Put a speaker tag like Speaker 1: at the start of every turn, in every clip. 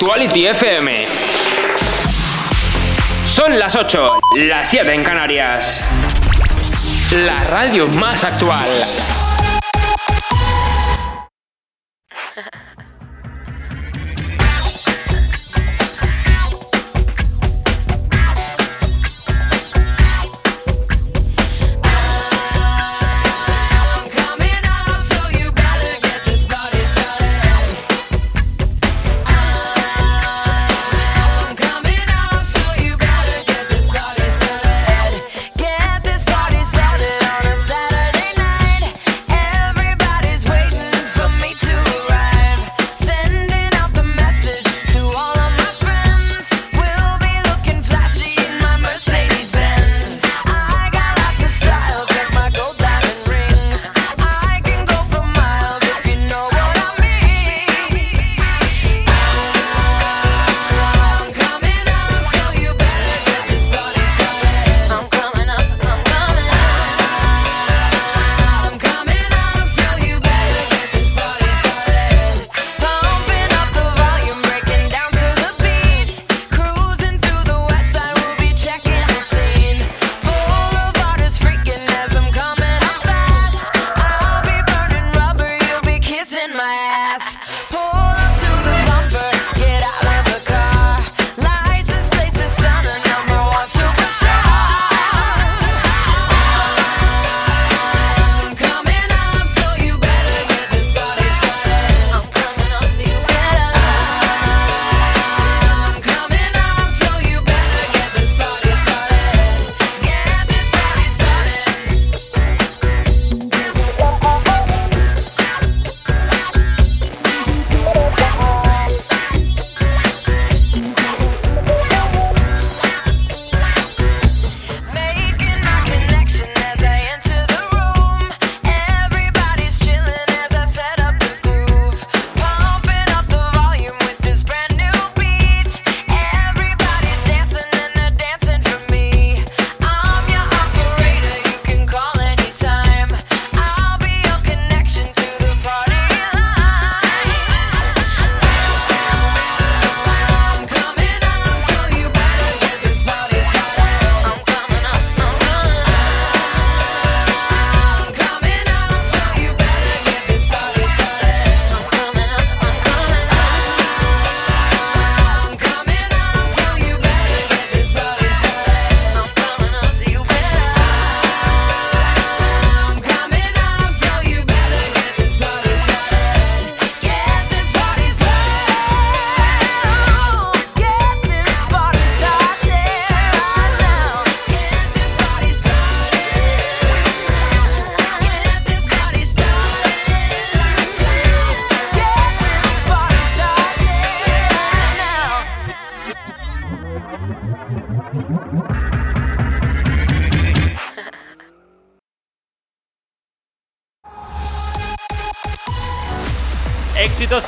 Speaker 1: Actuality FM. Son las 8, las 7 en Canarias. La radio más actual.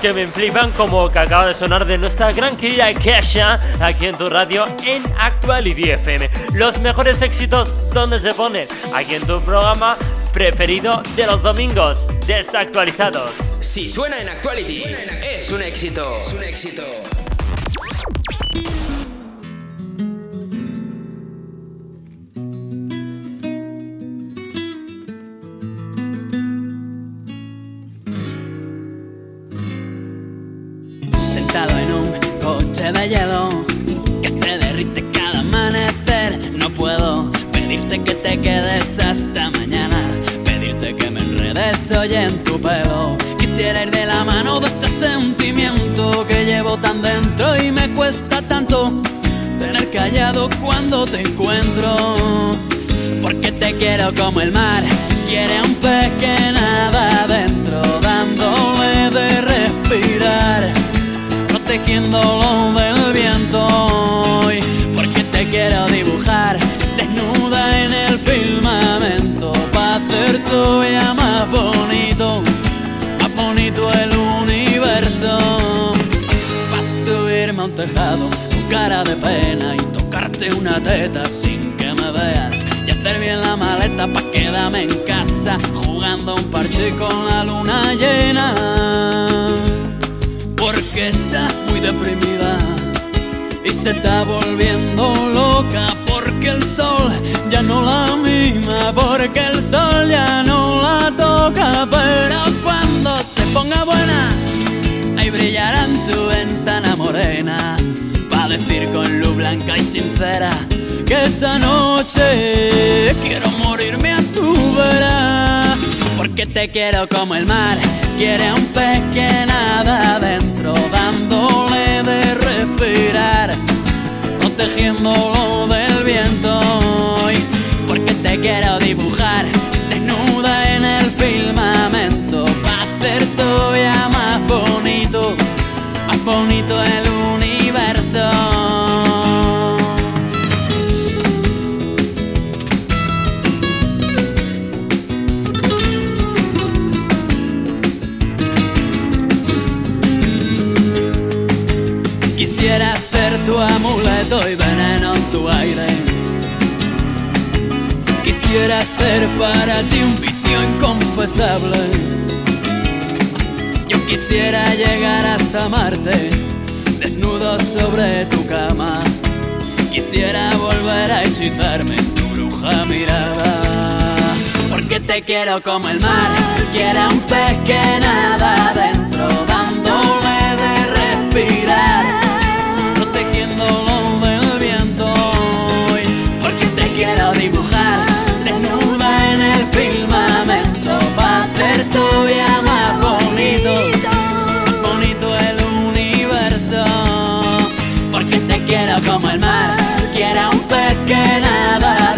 Speaker 2: Que me flipan como que acaba de sonar de nuestra gran querida Kesha aquí en tu radio en Actuality FM. Los mejores éxitos donde se ponen aquí en tu programa preferido de los domingos, desactualizados.
Speaker 1: Si suena en Actuality, es un éxito. Es un éxito.
Speaker 3: Cuando te encuentro. Porque te quiero como el mar, quiere un pez que nada adentro, dándole de respirar, protegiéndolo del viento. porque te quiero dibujar desnuda en el firmamento, para hacer todavía más bonito, más bonito el universo. Para subirme a un tejado, con cara de pena y tocarte una teta sin que me veas y hacer bien la maleta pa' quedarme en casa jugando un parche con la luna llena. Porque estás muy deprimida y se está volviendo loca porque el sol ya no la mima, porque el sol ya no la toca, pero decir con luz blanca y sincera que esta noche quiero morirme a tu vera. Porque te quiero como el mar quiere a un pez que nada adentro, dándole de respirar, protegiéndolo del viento. Y porque te quiero dibujar desnuda en el firmamento, para hacer todavía más bonito, más bonito el Quisiera ser tu amuleto y veneno en tu aire. Quisiera ser para ti un vicio inconfesable. Yo quisiera llegar hasta Marte sobre tu cama. Quisiera volver a hechizarme en tu bruja mirada. Porque te quiero como el mar, quiera un pez que nada dentro, dándole de respirar. que nada.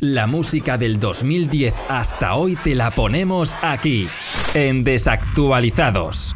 Speaker 4: La música del 2010 hasta hoy te la ponemos aquí, en Desactualizados.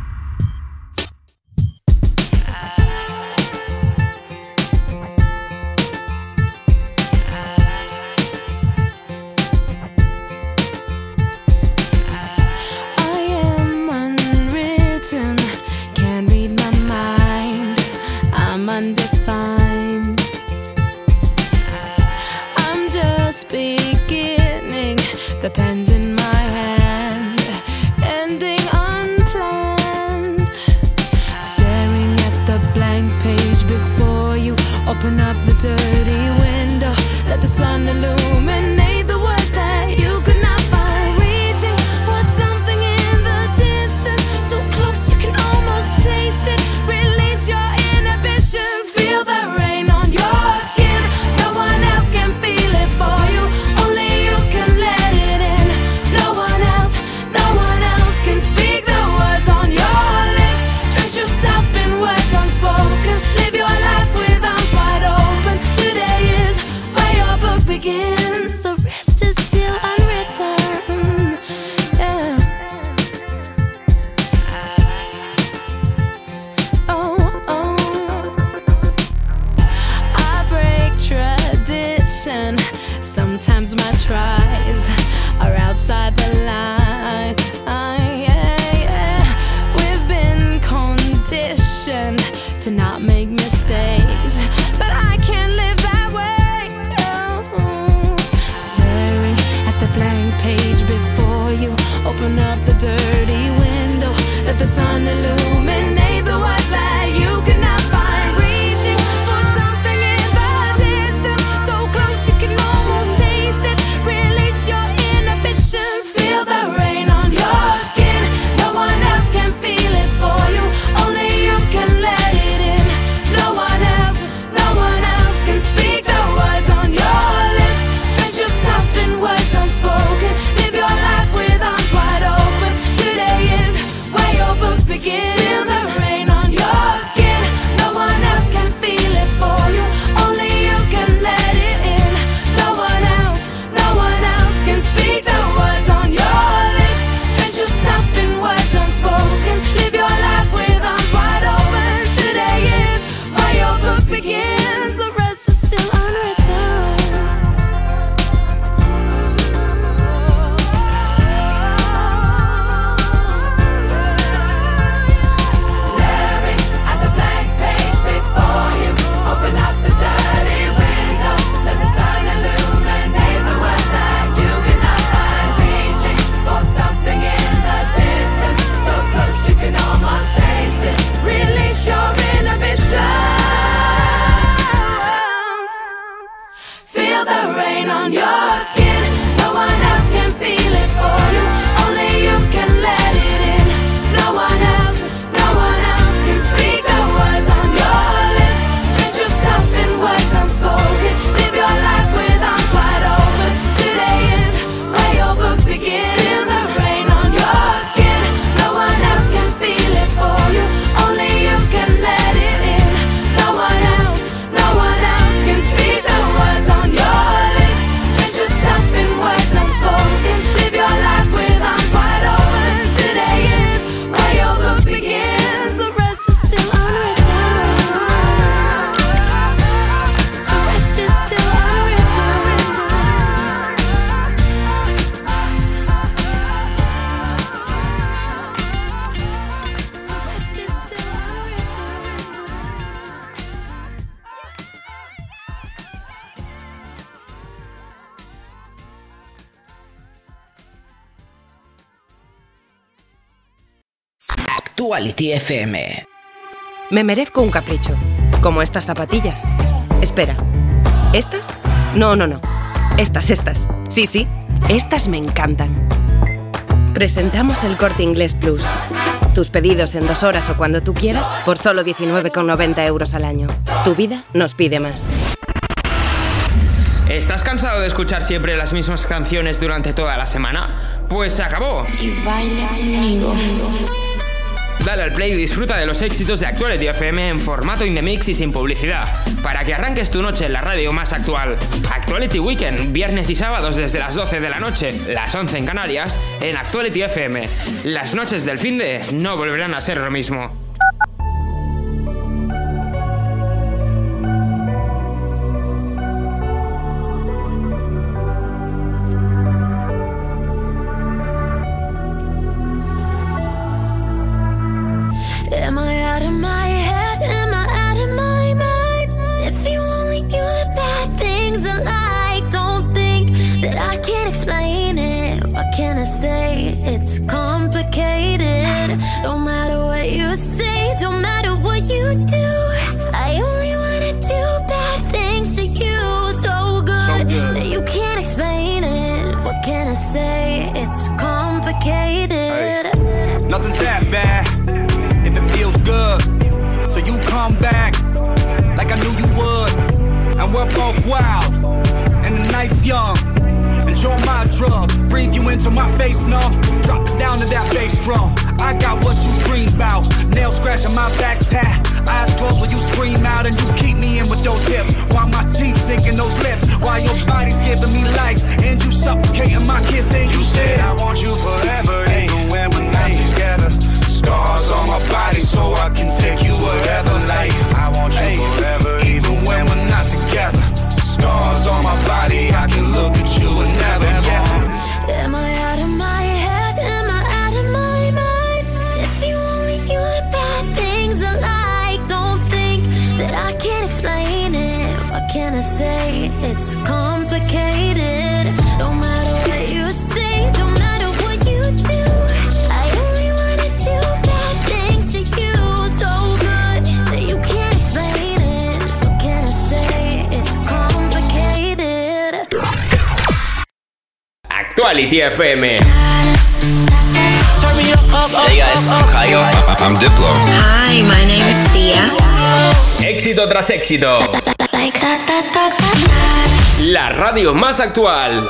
Speaker 5: Actuality FM.
Speaker 6: Me merezco un capricho, como estas zapatillas. Espera, ¿estas? No, no, no. Estas, estas. Sí, sí, estas me encantan. Presentamos el Corte Inglés Plus. Tus pedidos en dos horas o cuando tú quieras por solo 19,90 euros al año. Tu vida nos pide más.
Speaker 7: ¿Estás cansado de escuchar siempre las mismas canciones durante toda la semana? Pues se acabó.
Speaker 4: Y baila conmigo.
Speaker 7: Dale al play y disfruta de los éxitos de Actuality FM en formato in the mix y sin publicidad, para que arranques tu noche en la radio más actual. Actuality Weekend, viernes y sábados desde las 12 de la noche, las 11 en Canarias, en Actuality FM. Las noches del fin de no volverán a ser lo mismo.
Speaker 4: That bad
Speaker 8: if it feels good. So you come back like I knew you would. And we're both wild, and the night's young. Enjoy my drug, breathe you into my face, no. Drop it down to that bass drum. I got what you dream about. Nail scratching my back tat. Eyes closed when you scream out and you keep me in with those hips. While my teeth sink in those lips. While your body's giving me life and you suffocating my kiss. Then you said, I want you forever, even when we're not together. Scars on my body so I can take you wherever. Like, I want you forever, even when we're not together. Scars on my body, I can look at you and never.
Speaker 7: Actuality FM.
Speaker 9: Hey guys, I'm Kyle.
Speaker 10: I'm Diplo.
Speaker 11: Hi, my name is Sia.
Speaker 7: Éxito tras éxito. La radio más actual.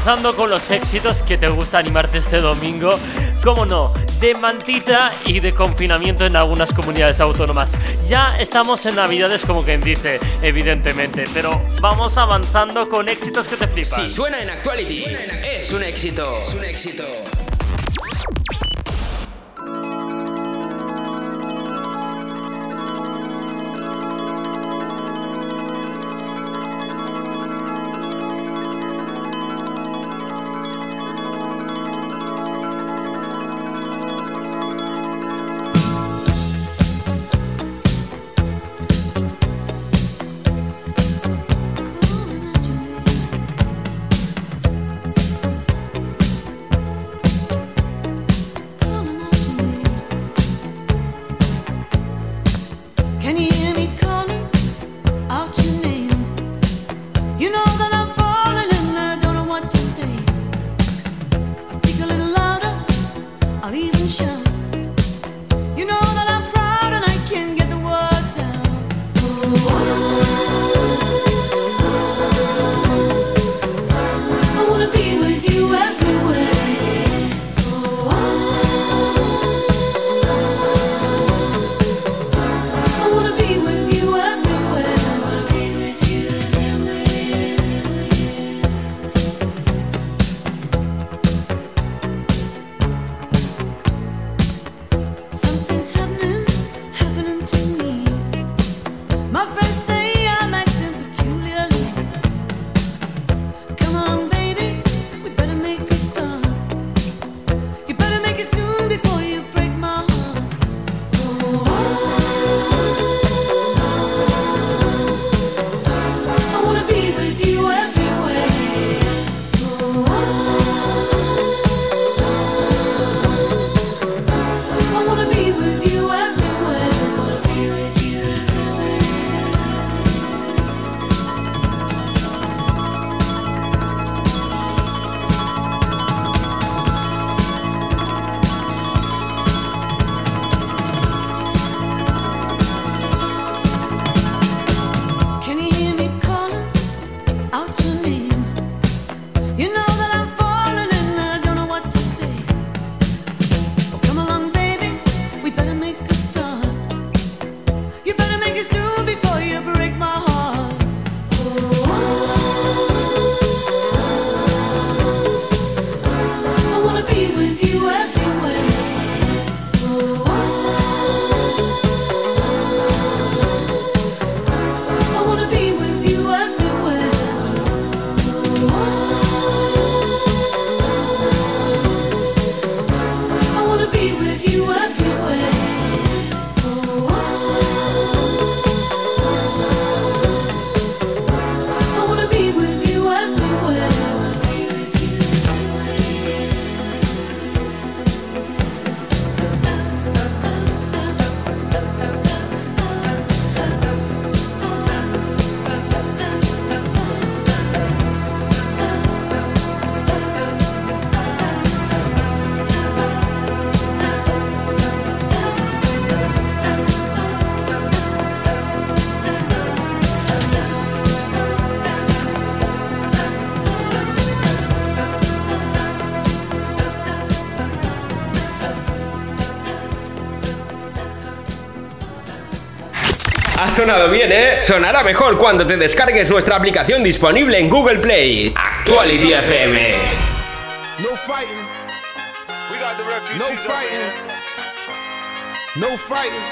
Speaker 2: Avanzando con los éxitos que te gusta animarte este domingo. Cómo no, de mantita y de confinamiento en algunas comunidades autónomas. Ya estamos en Navidades, como quien dice, evidentemente, pero vamos avanzando con éxitos que te flipan.
Speaker 12: Si suena en Actuality, es un éxito. Es un éxito. Sonado bien, ¿eh? Sonará mejor cuando te descargues nuestra aplicación disponible en Google Play. Actuality FM.
Speaker 13: No fighting. We got the refugees no fighting. No fighting.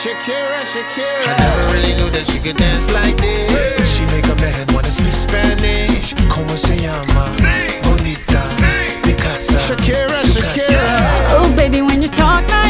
Speaker 13: Shakira, Shakira.
Speaker 14: I never really knew that she could dance like this. She make a man wanna speak Spanish. Como se llama? Bonita. Picasa.
Speaker 13: Shakira, Shakira.
Speaker 15: Oh, baby, when you talk like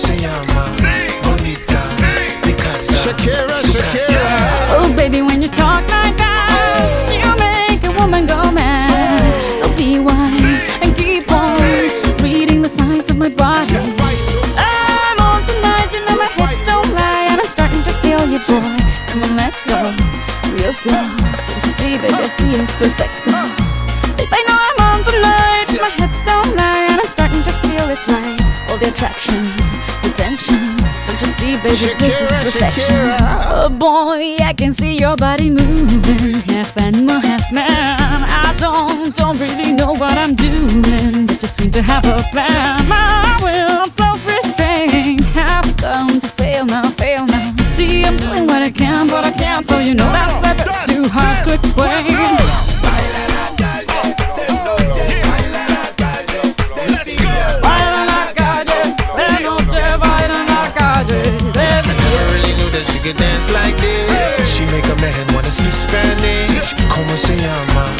Speaker 14: Se llama? Bonita. Picasa.
Speaker 13: Shakira, Shakira.
Speaker 15: Oh, baby, when you talk like that, you make a woman go mad. So be wise and keep on reading the signs of my body. I'm on tonight, know my hips don't lie, and I'm starting to feel you, boy. Come on, let's go, real slow. Don't you see, baby, I see it's perfect. Babe, I know I'm on tonight, my hips don't lie, and I'm starting to feel it's right. All the attraction, see, baby, this is perfection.
Speaker 13: Shakira.
Speaker 15: Oh boy, I can see your body moving, half animal, half man. I don't, don't really know what I'm doing, but just seem to have a plan. My will, self-restrained, have come to fail now, fail now. See, I'm doing what I can, but I can't, so you know that's a bit too hard to explain.
Speaker 14: Knew that she could dance like this. She make a man wanna speak Spanish. Como se llama?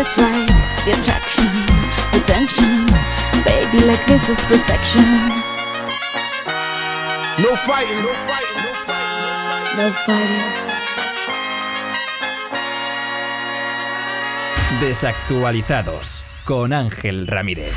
Speaker 15: it's right. The attraction, the tension. Baby, like this is perfection.
Speaker 13: No fighting, no fighting, no fighting.
Speaker 15: No fighting.
Speaker 16: Desactualizados con Ángel Ramírez.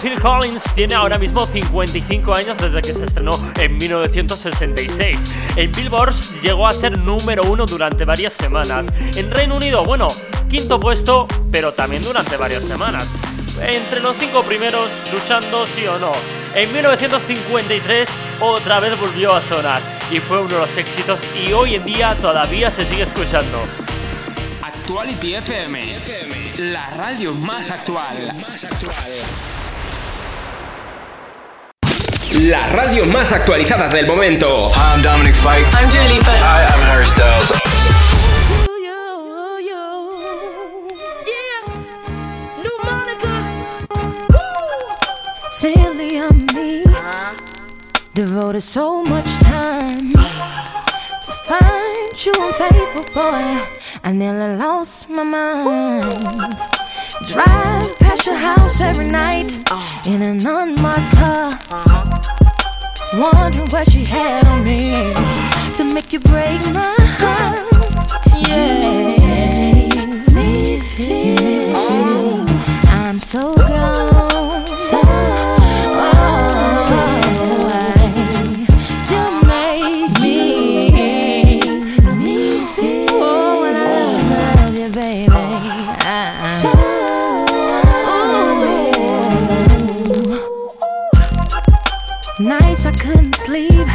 Speaker 2: Phil Collins tiene ahora mismo 55 años desde que se estrenó en 1966. En Billboard llegó a ser número uno durante varias semanas. En Reino Unido, bueno, quinto puesto, pero también durante varias semanas. Entre los cinco primeros, luchando sí o no. En 1953 otra vez volvió a sonar y fue uno de los éxitos y hoy en día todavía se sigue escuchando.
Speaker 17: Actuality FM, la radio más actual. La radio más actualizada del momento.
Speaker 9: I'm Dominic Fike.
Speaker 11: I'm Dua Lipa.
Speaker 9: Hi, I'm Harry Styles.
Speaker 18: Silly on me. Devoted so much time to find you unfaithful boy. I nearly lost my mind. Drive past your house every night in an unmarked car. Wondering what she had on me to make you break my heart. Yeah, feel I'm so gone. So Nights I couldn't sleep.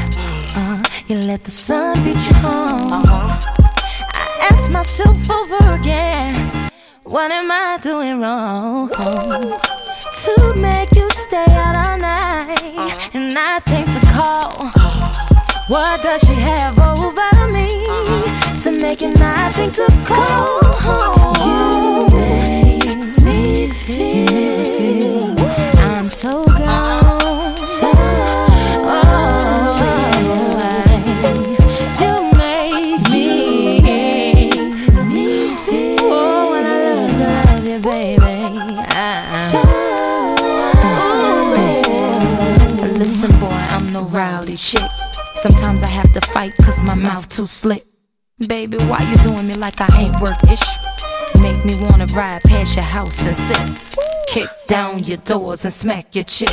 Speaker 18: Uh, you let the sun beat you home. I ask myself over again, what am I doing wrong? To make you stay out all night uh-huh. and nothing to call. Uh-huh. What does she have over me uh-huh. to make it nothing to call? You make me feel rowdy chick. Sometimes I have to fight cause my mouth too slick. Baby, why you doing me like I ain't worth ish? Make me wanna ride past your house and sit. Kick down your doors and smack your chick.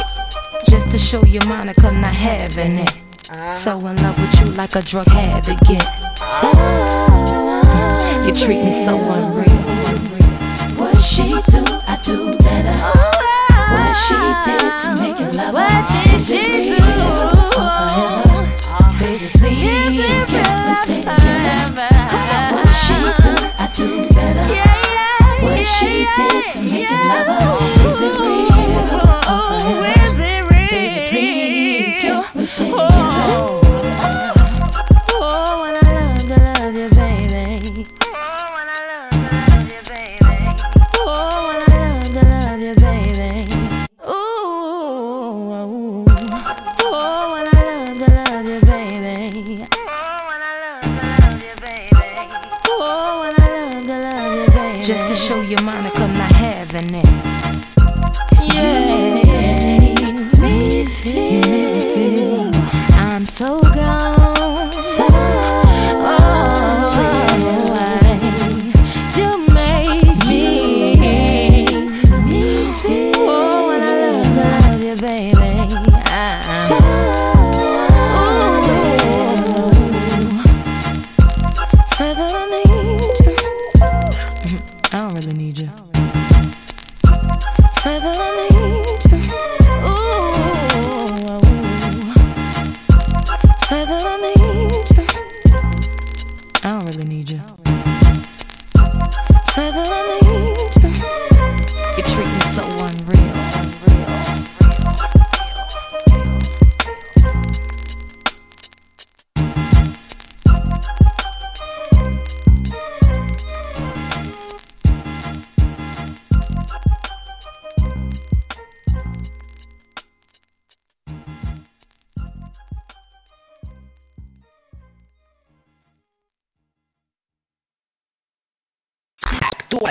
Speaker 18: Just to show you Monica not having it. So in love with you like a drug habit get. So you treat me so unreal. What she do, I do better. What she did to make it love What did she do? forever. Oh, baby, please help me stay together. What she do, I do better. What she did to make a lover, is it real? Oh. Baby, please help me stay together.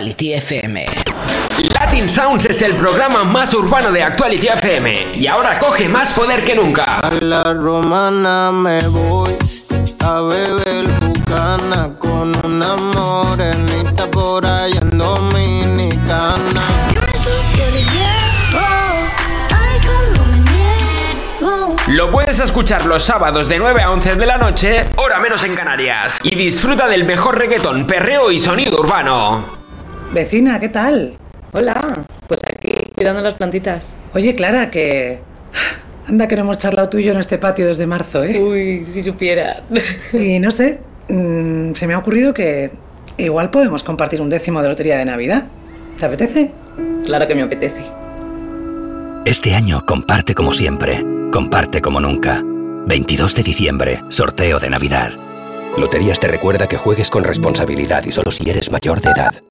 Speaker 17: Actuality FM. Latin Sounds es el programa más urbano de Actuality FM y ahora coge más poder que nunca.
Speaker 14: A la romana me voy a beber bucana con una morenita por allá en Dominicana.
Speaker 18: Yo le llevo
Speaker 17: lo puedes escuchar los sábados de 9 a 11 de la noche, hora menos en Canarias. Y disfruta del mejor reggaetón, perreo y sonido urbano.
Speaker 19: Vecina, ¿qué tal? Hola, pues aquí, cuidando las plantitas. Oye, Clara, que... Anda que no hemos charlado tú y yo en este patio desde marzo, ¿eh? Uy, si supiera. Y no sé, mm, se me ha ocurrido que igual podemos compartir un décimo de lotería de Navidad. ¿Te apetece? Claro que me apetece.
Speaker 20: Este año comparte como siempre, comparte como nunca. 22 de diciembre, sorteo de Navidad. Loterías te recuerda que juegues con responsabilidad y solo si eres mayor de edad.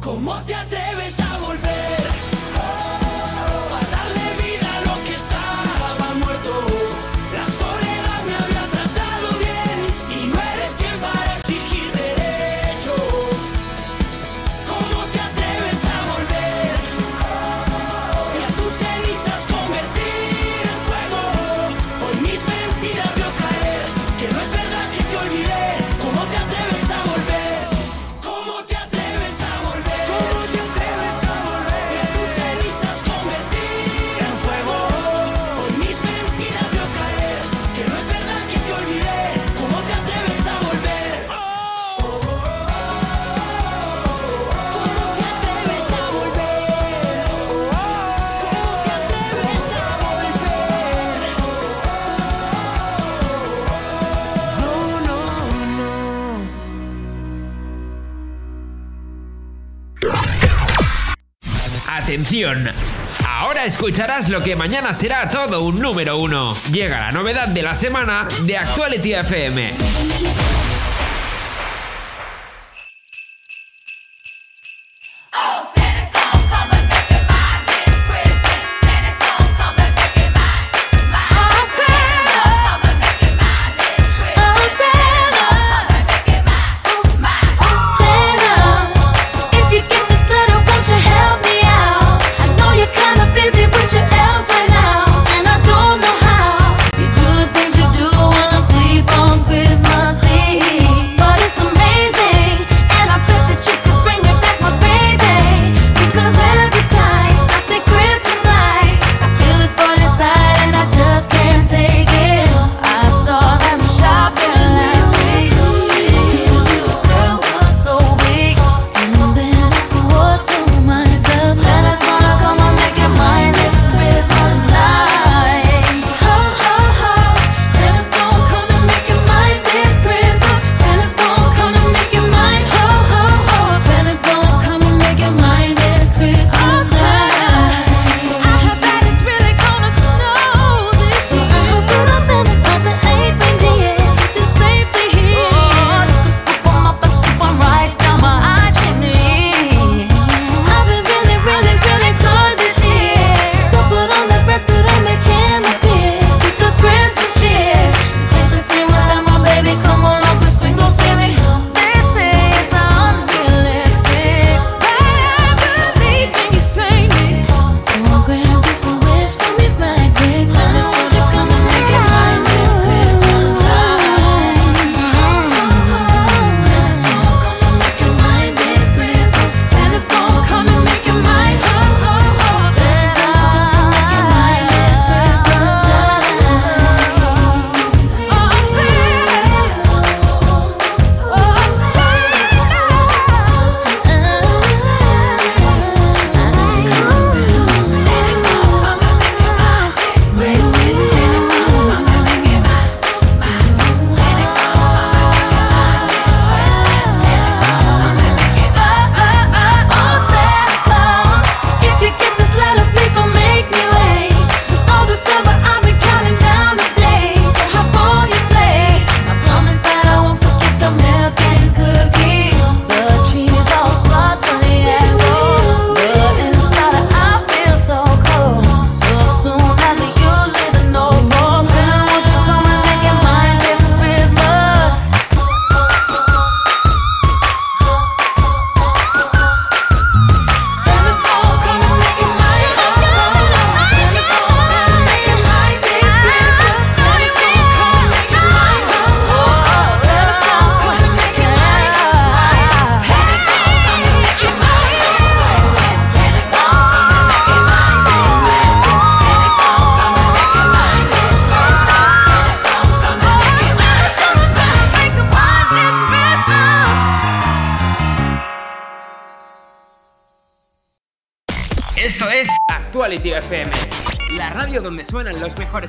Speaker 13: ¿Cómo te atreves a volver?
Speaker 17: Ahora escucharás lo que mañana será todo un número uno. Llega la novedad de la semana de Actuality FM.
Speaker 21: La radio donde suenan los mejores.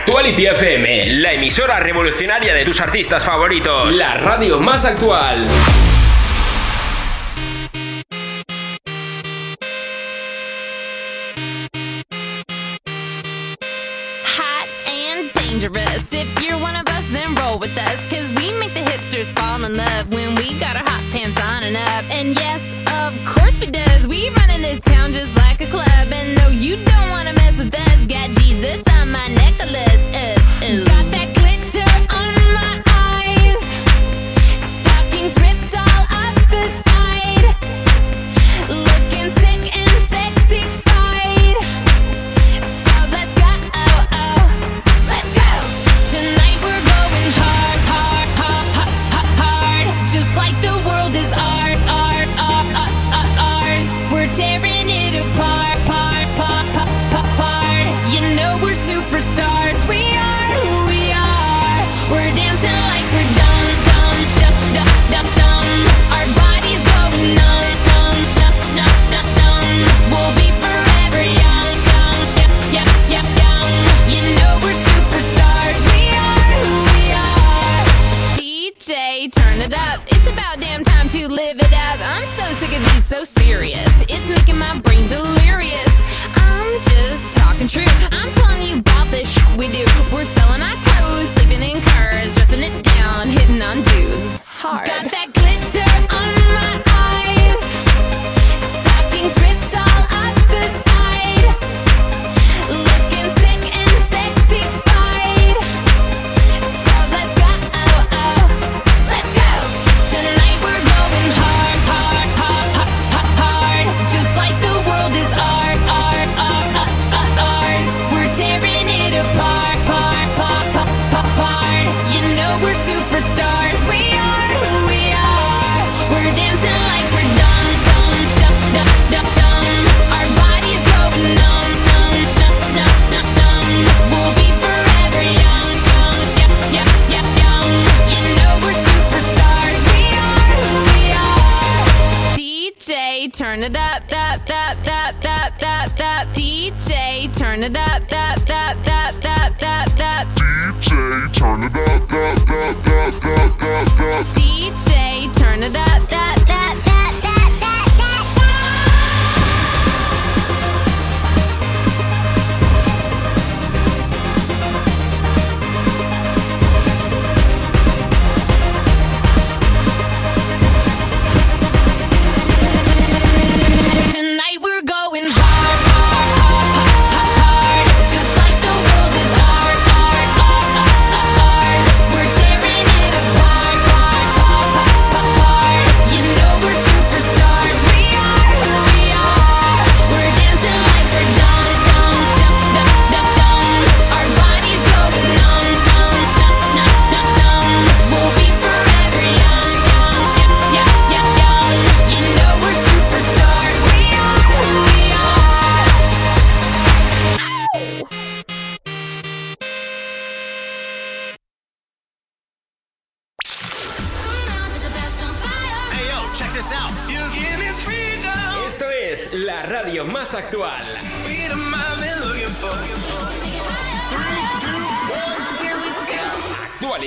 Speaker 21: Actuality FM, la emisora revolucionaria de tus artistas favoritos. La radio más actual.
Speaker 22: Hot and dangerous. If you're one of us, then roll with us. Cause we make the hipsters fall in love when
Speaker 12: La radio más actual.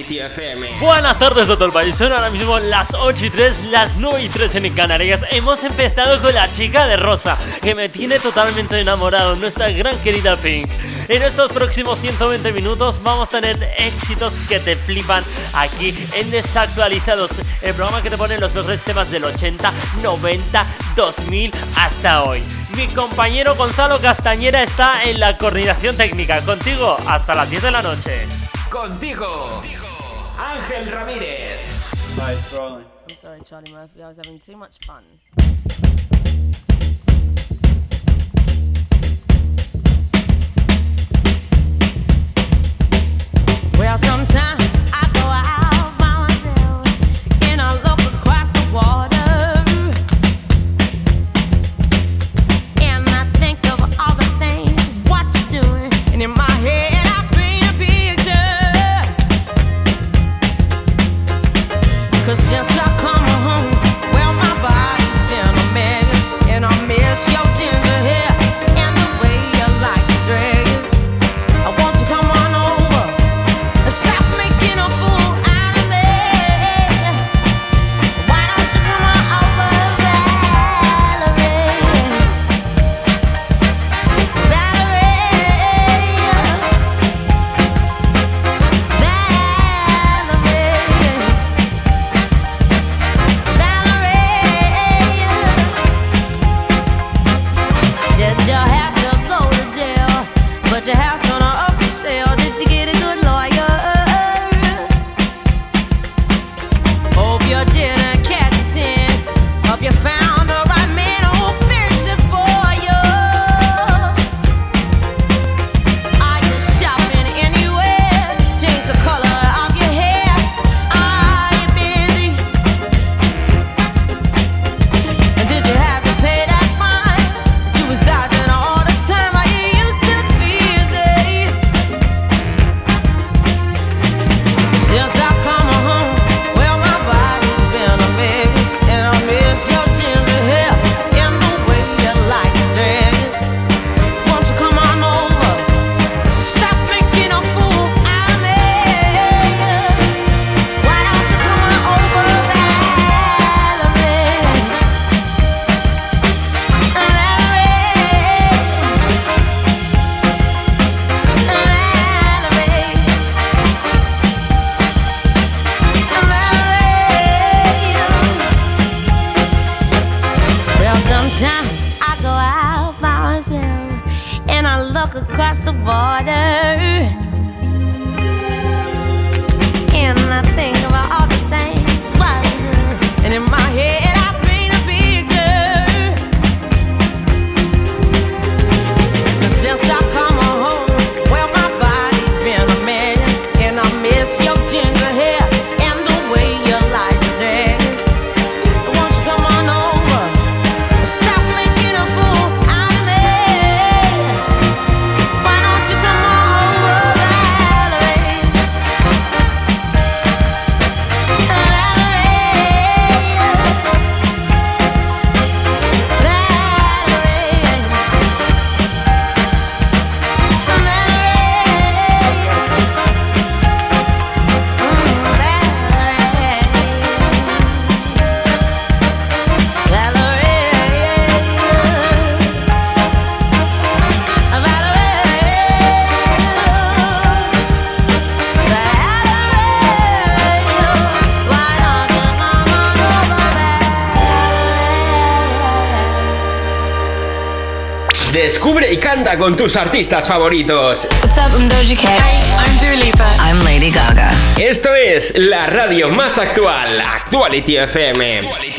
Speaker 12: FM.
Speaker 2: Buenas tardes a todo el país, son ahora mismo las 8 y 3, las 9 y 3 en Canarias. Hemos empezado con la chica de rosa, que me tiene totalmente enamorado, nuestra gran querida Pink. En estos próximos 120 minutos vamos a tener éxitos que te flipan aquí en Desactualizados, el programa que te pone los mejores temas del 80, 90, 2000 hasta hoy. Mi compañero Gonzalo Castañera está en la coordinación técnica. Contigo hasta las 10 de la noche.
Speaker 12: Contigo, Ángel Ramírez.
Speaker 23: Sorry, Charlie Murphy. I was having too much fun.
Speaker 18: Well, sometimes I go out.
Speaker 12: Con tus artistas favoritos.
Speaker 11: What's up, I'm Doja Cat. I'm Dua Lipa. I'm Lady Gaga.
Speaker 12: Esto es la radio más actual, Actuality FM.
Speaker 24: Actuality.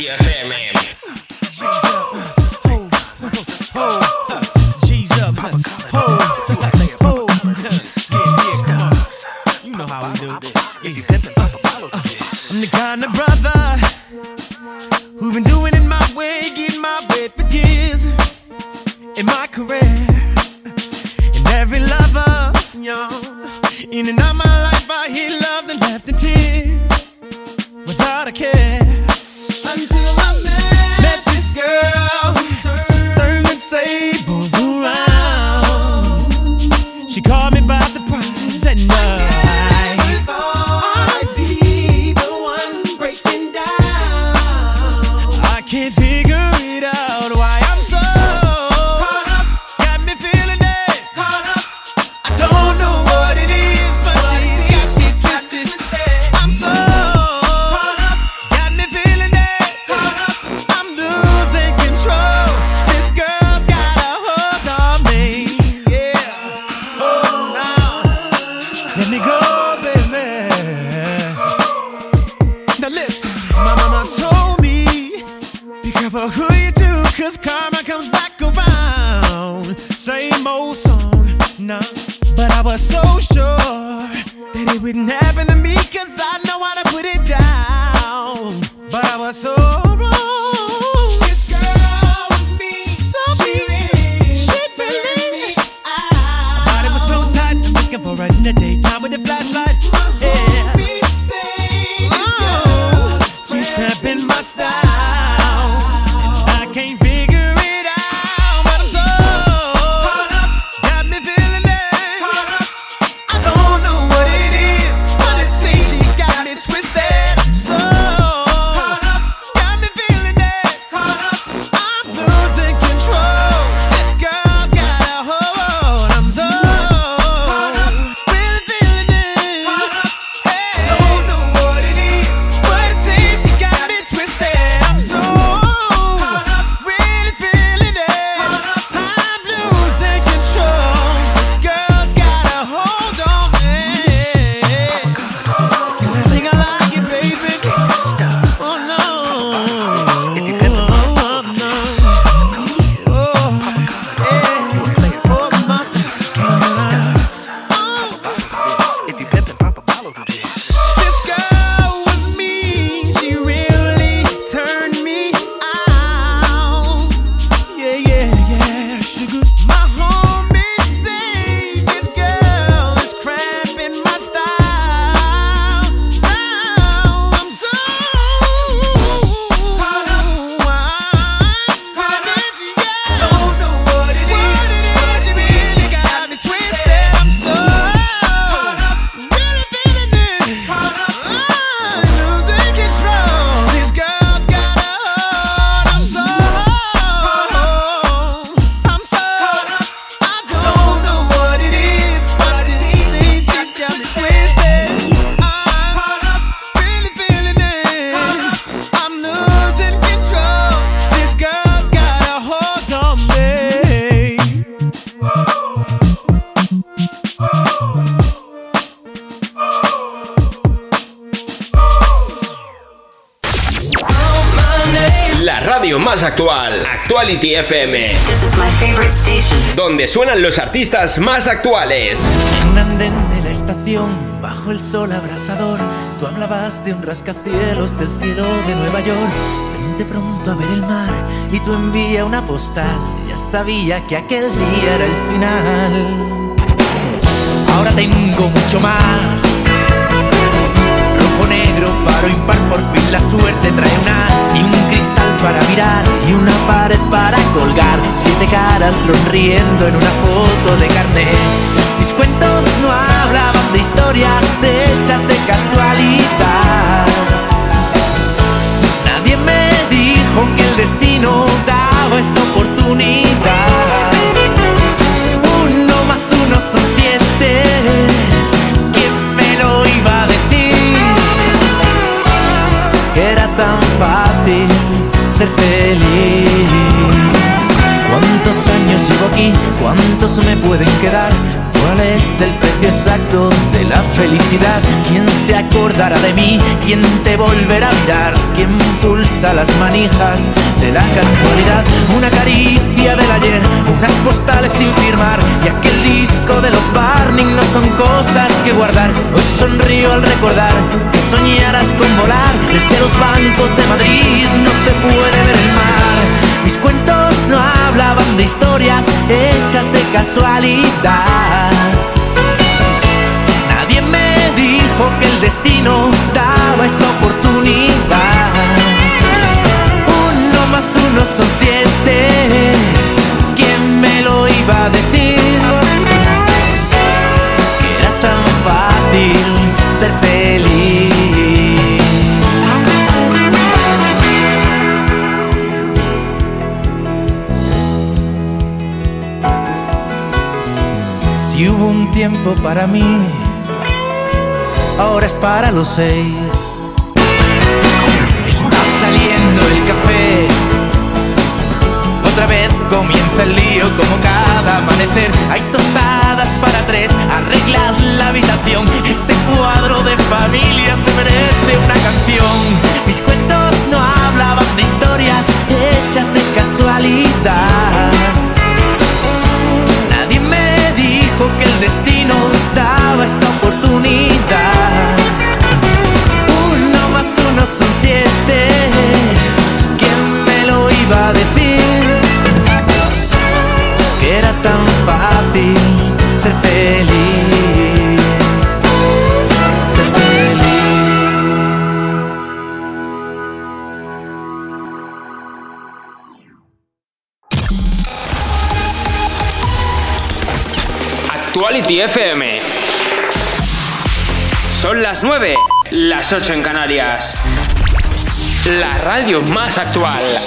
Speaker 24: FM. This is my
Speaker 12: donde suenan los artistas más actuales.
Speaker 24: Un andén de la estación, bajo el sol abrasador, tú hablabas de un rascacielos del cielo de Nueva York. Vente pronto a ver el mar y tú envía una postal. Ya sabía que aquel día era el final. Ahora tengo mucho más paro impar, por fin la suerte trae una así, un cristal para mirar y una pared para colgar, siete caras sonriendo en una foto de carnet. Mis cuentos no hablaban de historias hechas de casualidad. Nadie me dijo que el destino daba esta oportunidad. Uno más uno son siete. feliz. ¿Cuántos años llevo aquí? ¿Cuántos me pueden quedar? Es el precio exacto de la felicidad? ¿Quién se acordará de mí? ¿Quién te volverá a mirar? ¿Quién pulsa las manijas de la casualidad? Una caricia del ayer, unas postales sin firmar y aquel disco de los Barning no son cosas que guardar. Hoy sonrío al recordar que soñaras con volar desde los bancos de Madrid. No se puede ver el mar. Mis cuentos no hablaban de historias hechas de casualidad. Nadie me dijo que el destino daba esta oportunidad. Uno más uno son siete. Tiempo para mí, ahora es para los seis. Está saliendo el café. Otra vez comienza el lío como cada amanecer. Hay tostadas para tres, arreglad la habitación. Este cuadro de familia se merece una canción. Mis cuentos no hablaban de historias hechas de casualidad.
Speaker 25: Actuality FM. Son las 9, las 8 en Canarias. La radio más actual.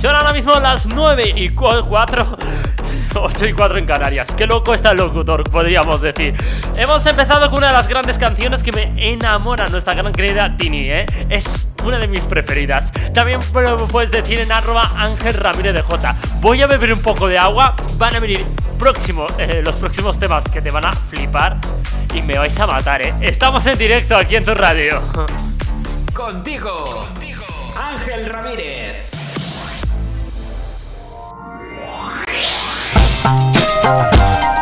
Speaker 2: Son ahora mismo las 9 y 4. 8 y 4 en Canarias. Qué loco está el locutor, podríamos decir. Hemos empezado con una de las grandes canciones que me enamora, nuestra gran querida Tini, ¿eh? Es una de mis preferidas. También puedes decir en arroba Ángel Ramírez de J. Voy a beber un poco de agua. Van a venir próximo, eh, los próximos temas que te van a flipar y me vais a matar, ¿eh? Estamos en directo aquí en tu radio.
Speaker 12: Contigo, Ángel Ramírez.
Speaker 26: Thank you.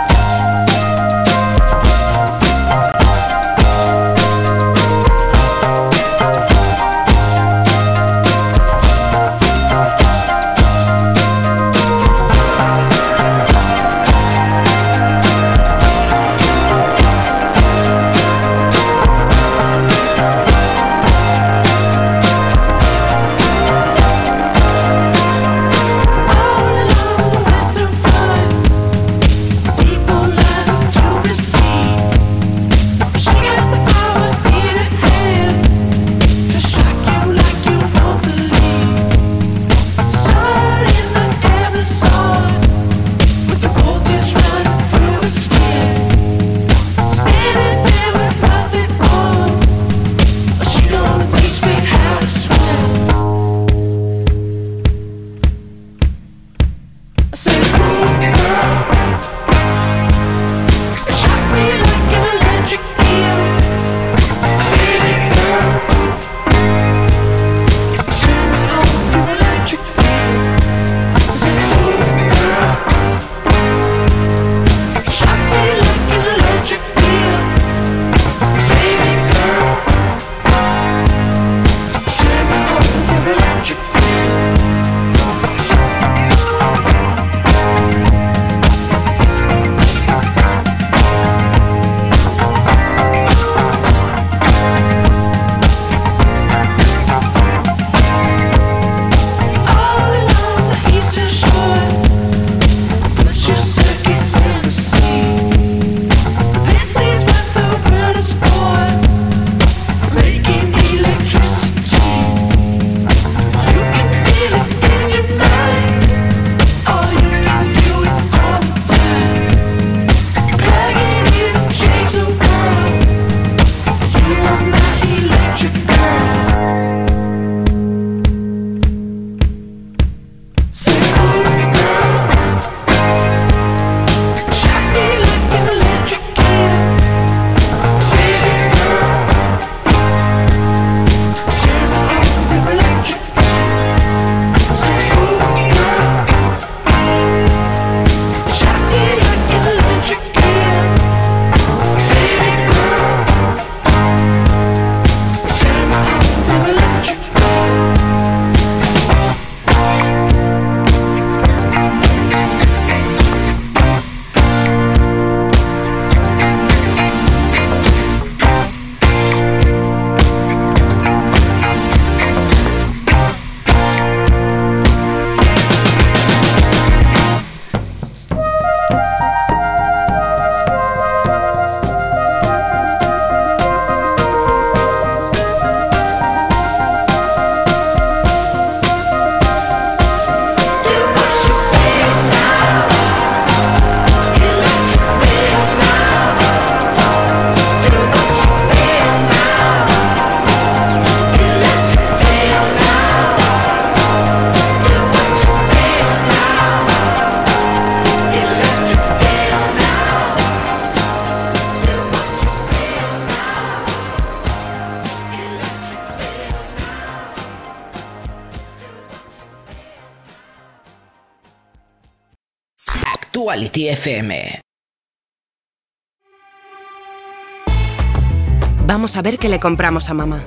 Speaker 6: Vamos a ver qué le compramos a mamá.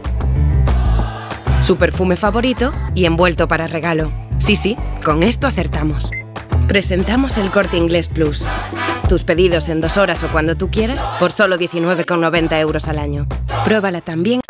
Speaker 6: Su perfume favorito y envuelto para regalo. Sí, sí, con esto acertamos. Presentamos el Corte Inglés Plus. Tus pedidos en dos horas o cuando tú quieras por solo 19,90 euros al año. Pruébala también.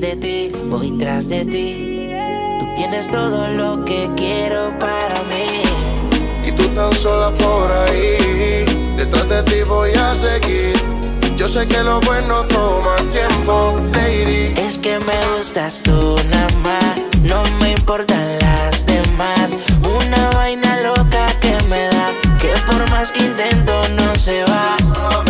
Speaker 27: Tras de ti, voy tras de ti. Tú tienes todo lo que quiero para
Speaker 28: sola por ahí. Detrás de ti voy a seguir. Yo sé que lo bueno toma tiempo, lady.
Speaker 27: Es que me gustas tú nada más, no me importan las demás. Una vaina loca que me da, que por más que intento no se va.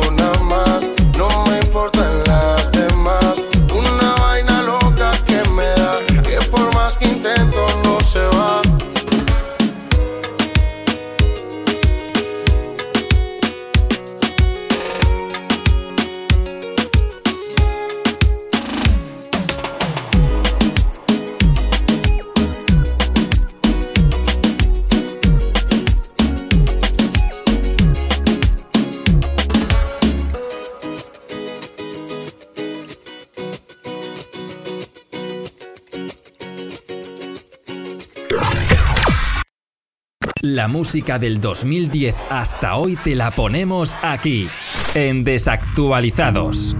Speaker 29: La música del 2010 hasta hoy te la ponemos aquí, en Desactualizados.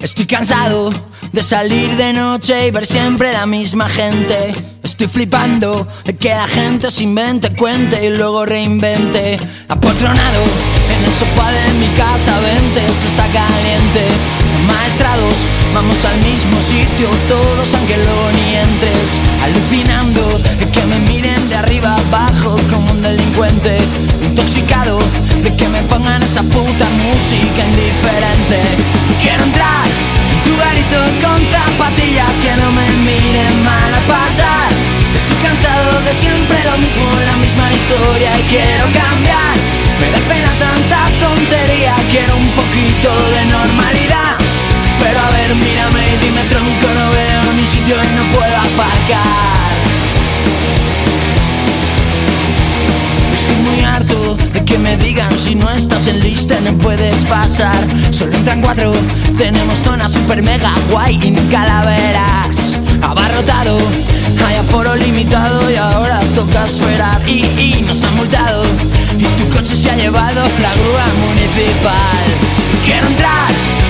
Speaker 24: Estoy cansado de salir de noche y ver siempre la misma gente. Estoy flipando de que la gente se invente, cuente y luego reinvente. Apotronado en el sofá de mi casa, vente. Vamos al mismo sitio, todos aunque luego ni entres. Alucinando de que me miren de arriba abajo como un delincuente. Intoxicado de que me pongan esa puta música indiferente. Quiero entrar en tu garito con zapatillas que no me miren mal a pasar. Estoy cansado de siempre lo mismo, la misma historia y quiero cambiar. Me da pena tanta tontería, quiero un poquito de normalidad. Pero a ver, mírame y dime tronco, no veo ni sitio y no puedo aparcar. Estoy muy harto de que me digan si no estás en lista no puedes pasar. Solo entran cuatro, tenemos zona super mega guay y calaveras. Abarrotado, hay aforo limitado y ahora toca esperar. Y, y nos han multado y tu coche se ha llevado la grúa municipal. Quiero entrar en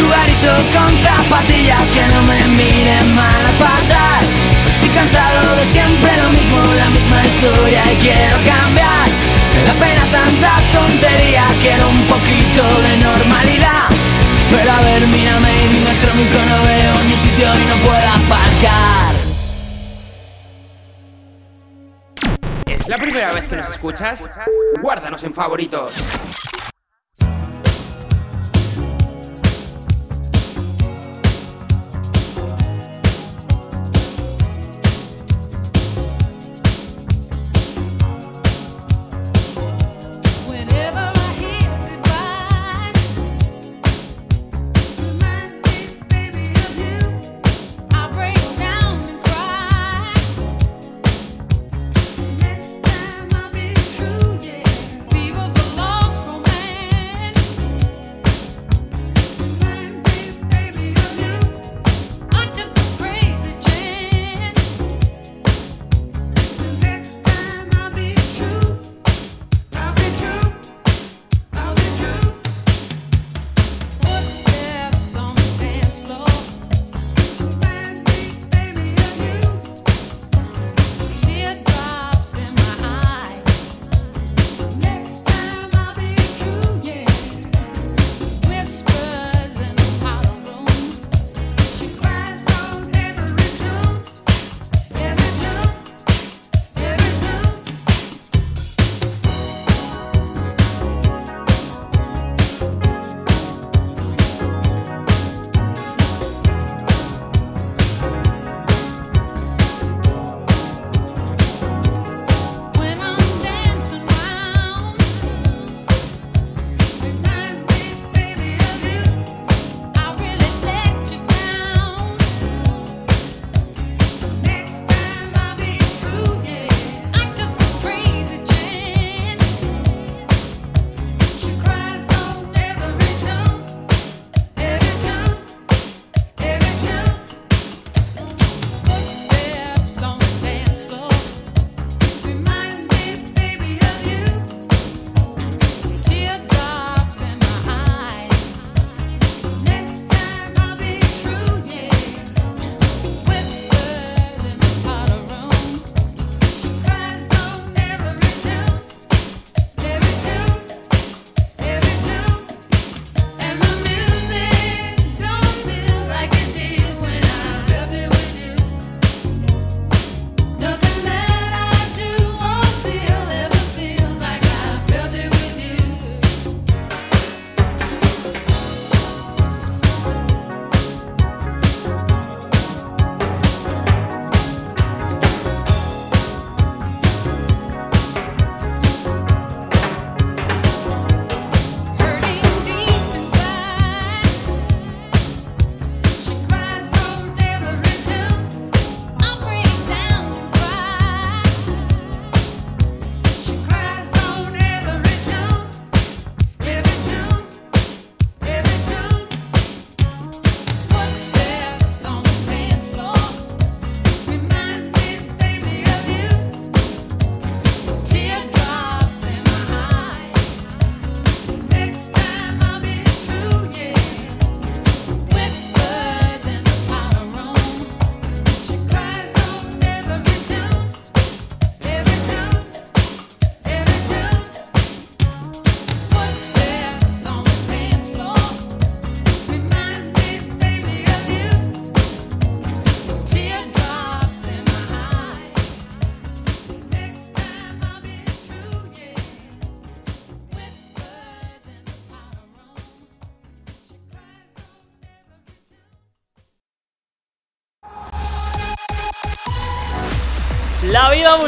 Speaker 24: en tu garito con zapatillas que no me miren mal a pasar. Estoy cansado de siempre lo mismo, la misma historia y quiero cambiar. Me da pena tanta tontería, quiero un poquito de normalidad. Pero a ver, mírame y dime tronco, no veo ni sitio y no puedo aparcar.
Speaker 17: ¿Es la primera vez que nos escuchas? Guárdanos en favoritos.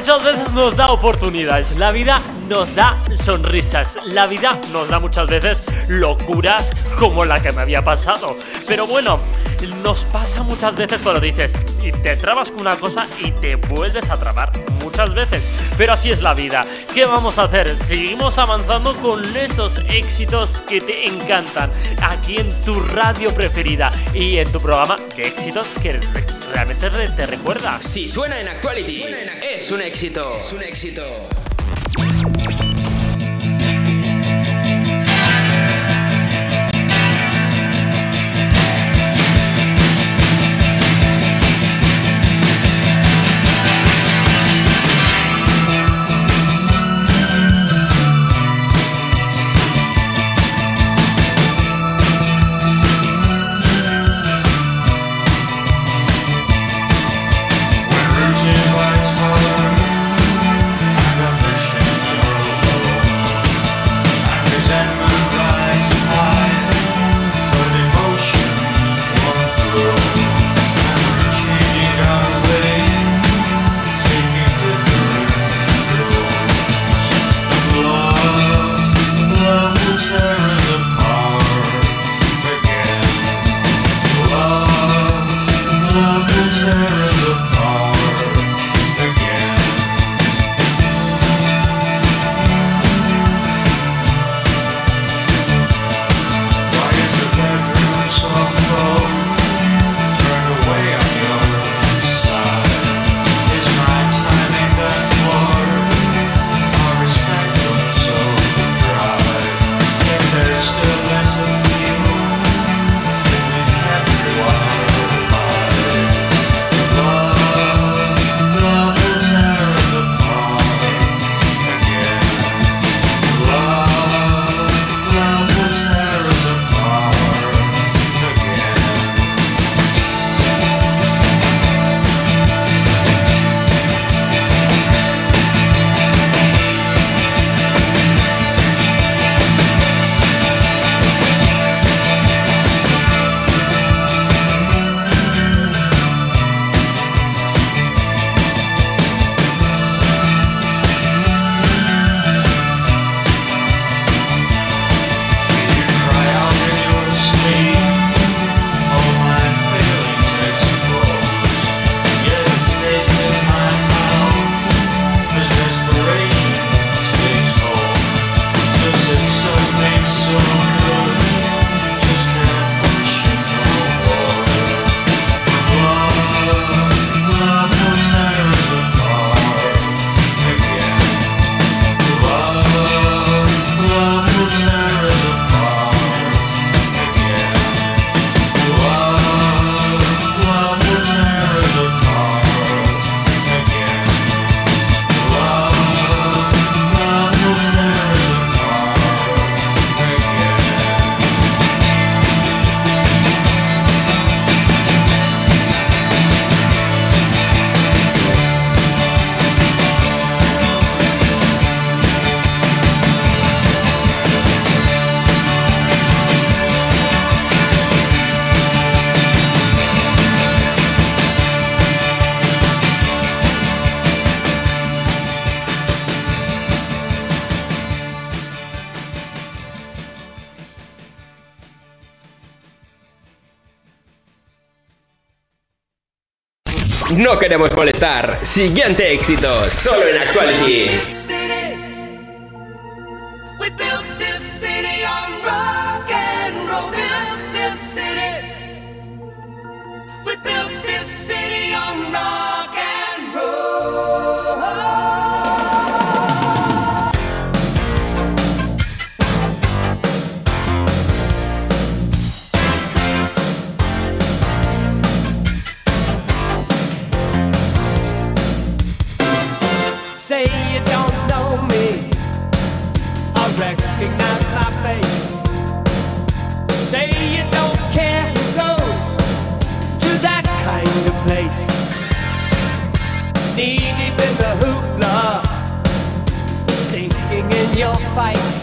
Speaker 2: Muchas veces nos da oportunidades, la vida nos da sonrisas, la vida nos da muchas veces locuras como la que me había pasado. Pero bueno, nos pasa muchas veces cuando dices y te trabas con una cosa y te vuelves a trabar muchas veces. Pero así es la vida. ¿Qué vamos a hacer? Seguimos avanzando con esos éxitos que te encantan aquí en tu radio preferida y en tu programa de éxitos que realmente re- te recuerda.
Speaker 30: Si suena en Actuality, es un éxito. Es un éxito. No queremos molestar. Siguiente éxito, solo en Actuality.
Speaker 31: Knee deep in the hoopla, sinking in your fight.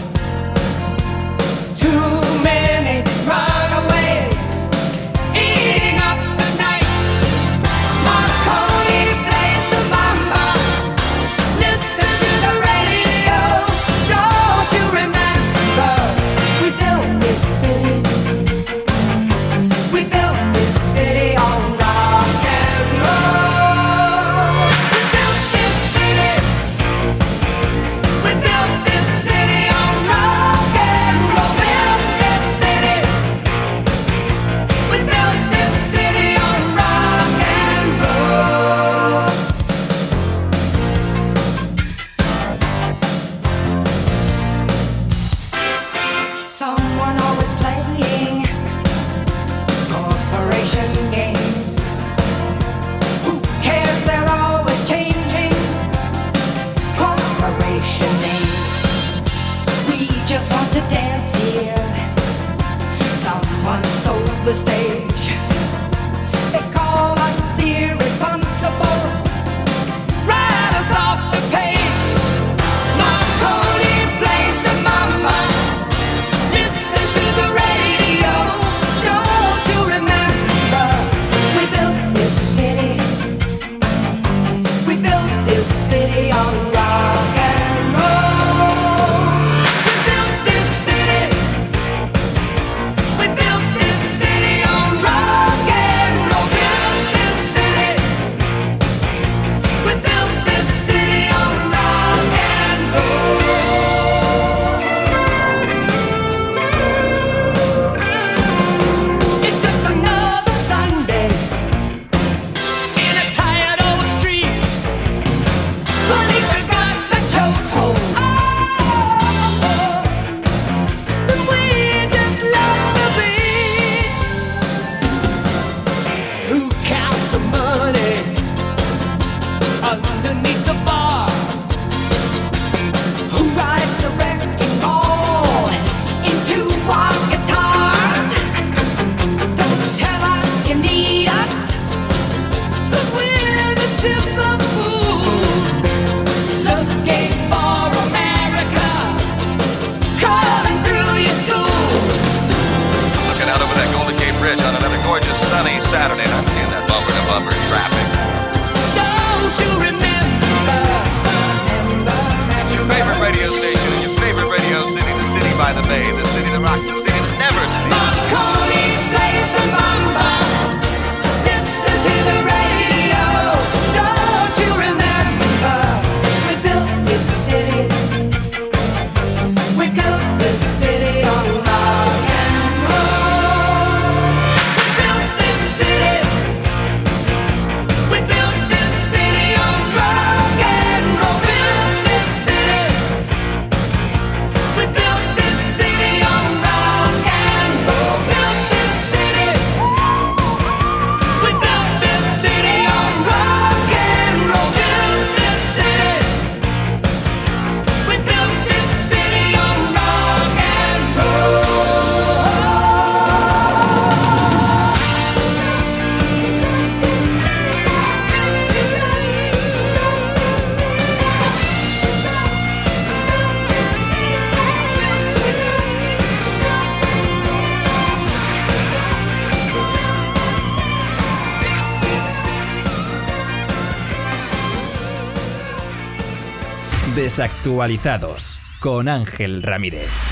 Speaker 31: Desactualizados con Ángel Ramírez.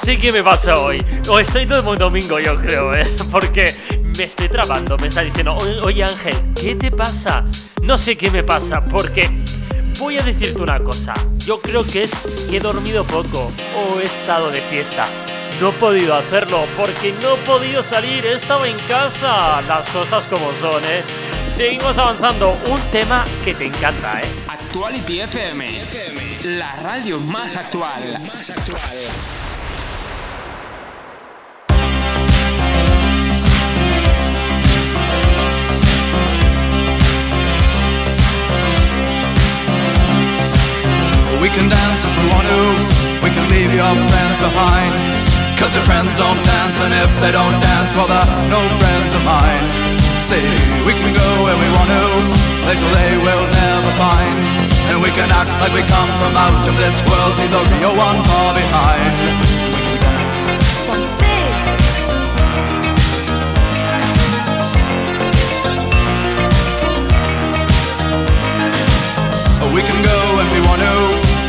Speaker 2: Sé qué me pasa hoy. O estoy todo muy domingo, yo creo, ¿eh? Porque me estoy trabando. Me está diciendo, oye, Ángel, ¿qué te pasa? No sé qué me pasa, porque voy a decirte una cosa. Yo creo que es que he dormido poco o he estado de fiesta. No he podido hacerlo porque no he podido salir. He estado en casa. Las cosas como son, ¿eh? Seguimos avanzando. Un tema que te encanta, ¿eh?
Speaker 12: Actuality FM, la radio más actual.
Speaker 32: We can dance if we want to. We can leave your friends behind. Cause your friends don't dance, and if they don't dance, well, they're no friends of mine. See, we can go where we want to, places they will never find. And we can act like we come from out of this world, leave the real one far behind. We can dance. We can go when we want to.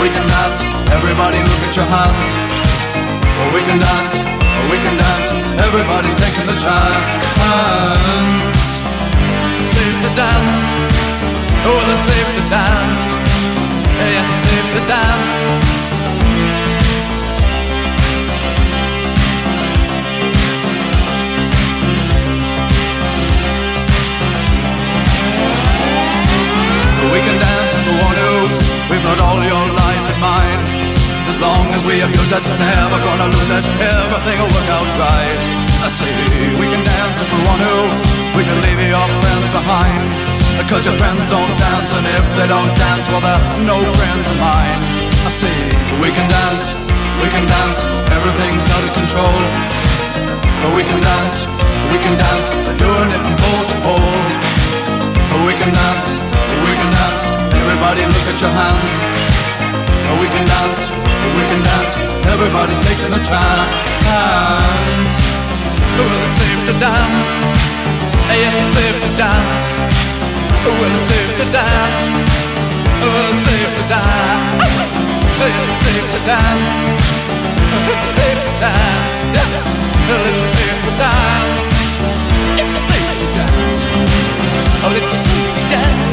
Speaker 32: we can dance, everybody look at your hands. We can dance, we can dance, everybody's taking the chance. Safe to dance, oh, it's safe to dance. Yes, it's safe to dance. We can dance if we want to. We've got all your life mind. As long as we abuse it, never gonna lose it. Everything will work out right. I say we can dance if we want to. We can leave your friends behind. Because your friends don't dance, and if they don't dance, well, they're no friends of mine. I say we can dance, we can dance. Everything's out of control. But we can dance, we can dance. We're doing it from pole to pole. We can dance, we can dance. Everybody look at your hands. We can dance, we can dance. Everybody's taking a chance. Well, it's safe to dance. Ah, yes, it's safe to dance. Well, it's safe to dance. Well, it's safe to dance. Ah, yes, it's safe to dance. It's safe to dance. Well, it's safe to dance. It's safe to dance. Oh, it's a safety dance.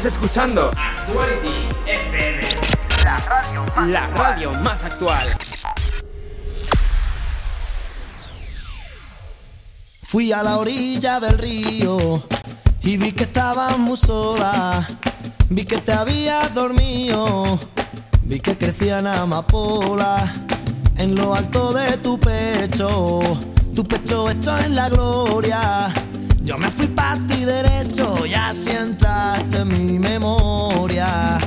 Speaker 12: Estás escuchando Actuality FM, la radio más, la radio más actual.
Speaker 24: Fui a la orilla del río y vi que estabas muy sola. Vi que te habías dormido, vi que crecían amapolas en lo alto de tu pecho. Tu pecho hecho en la gloria. Yo me fui pa' ti derecho y así entraste en mi memoria.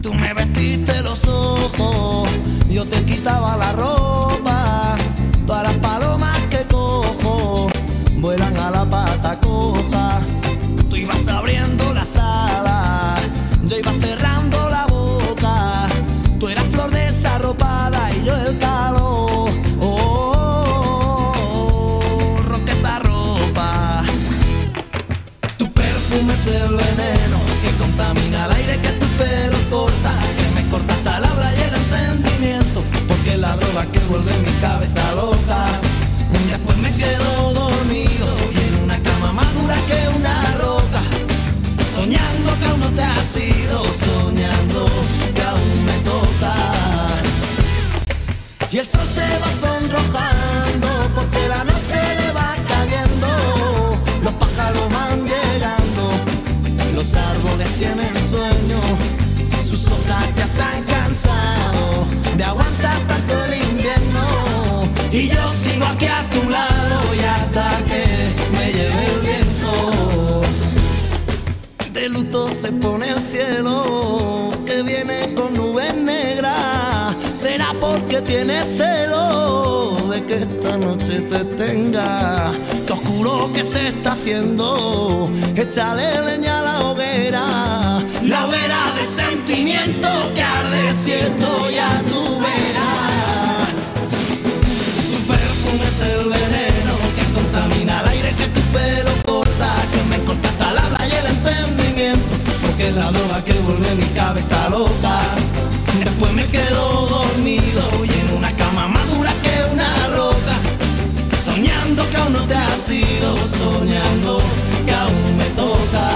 Speaker 24: Tú me vestiste los ojos, yo te quitaba la ropa. Todas las palomas que cojo vuelan a la pata coja. Soñando que aún me toca. Y el sol se va sonrojando porque la noche le va cayendo. Los pájaros van llegando, los árboles tienen sueño. Sus hojas ya se han cansado de aguantar tanto el invierno. Y yo sigo aquí a tu lado y hasta que me lleve el viento. viento se pone tiene celo de que esta noche te tenga. Que oscuro que se está haciendo, échale leña a la hoguera. La hoguera de sentimiento que arde si esto ya tú verás. Tu perfume es el veneno que contamina el aire que tu pelo corta, que me corta hasta la habla y el entendimiento, porque la droga que vuelve mi cabeza loca. Después me quedo soñando que aún me toca.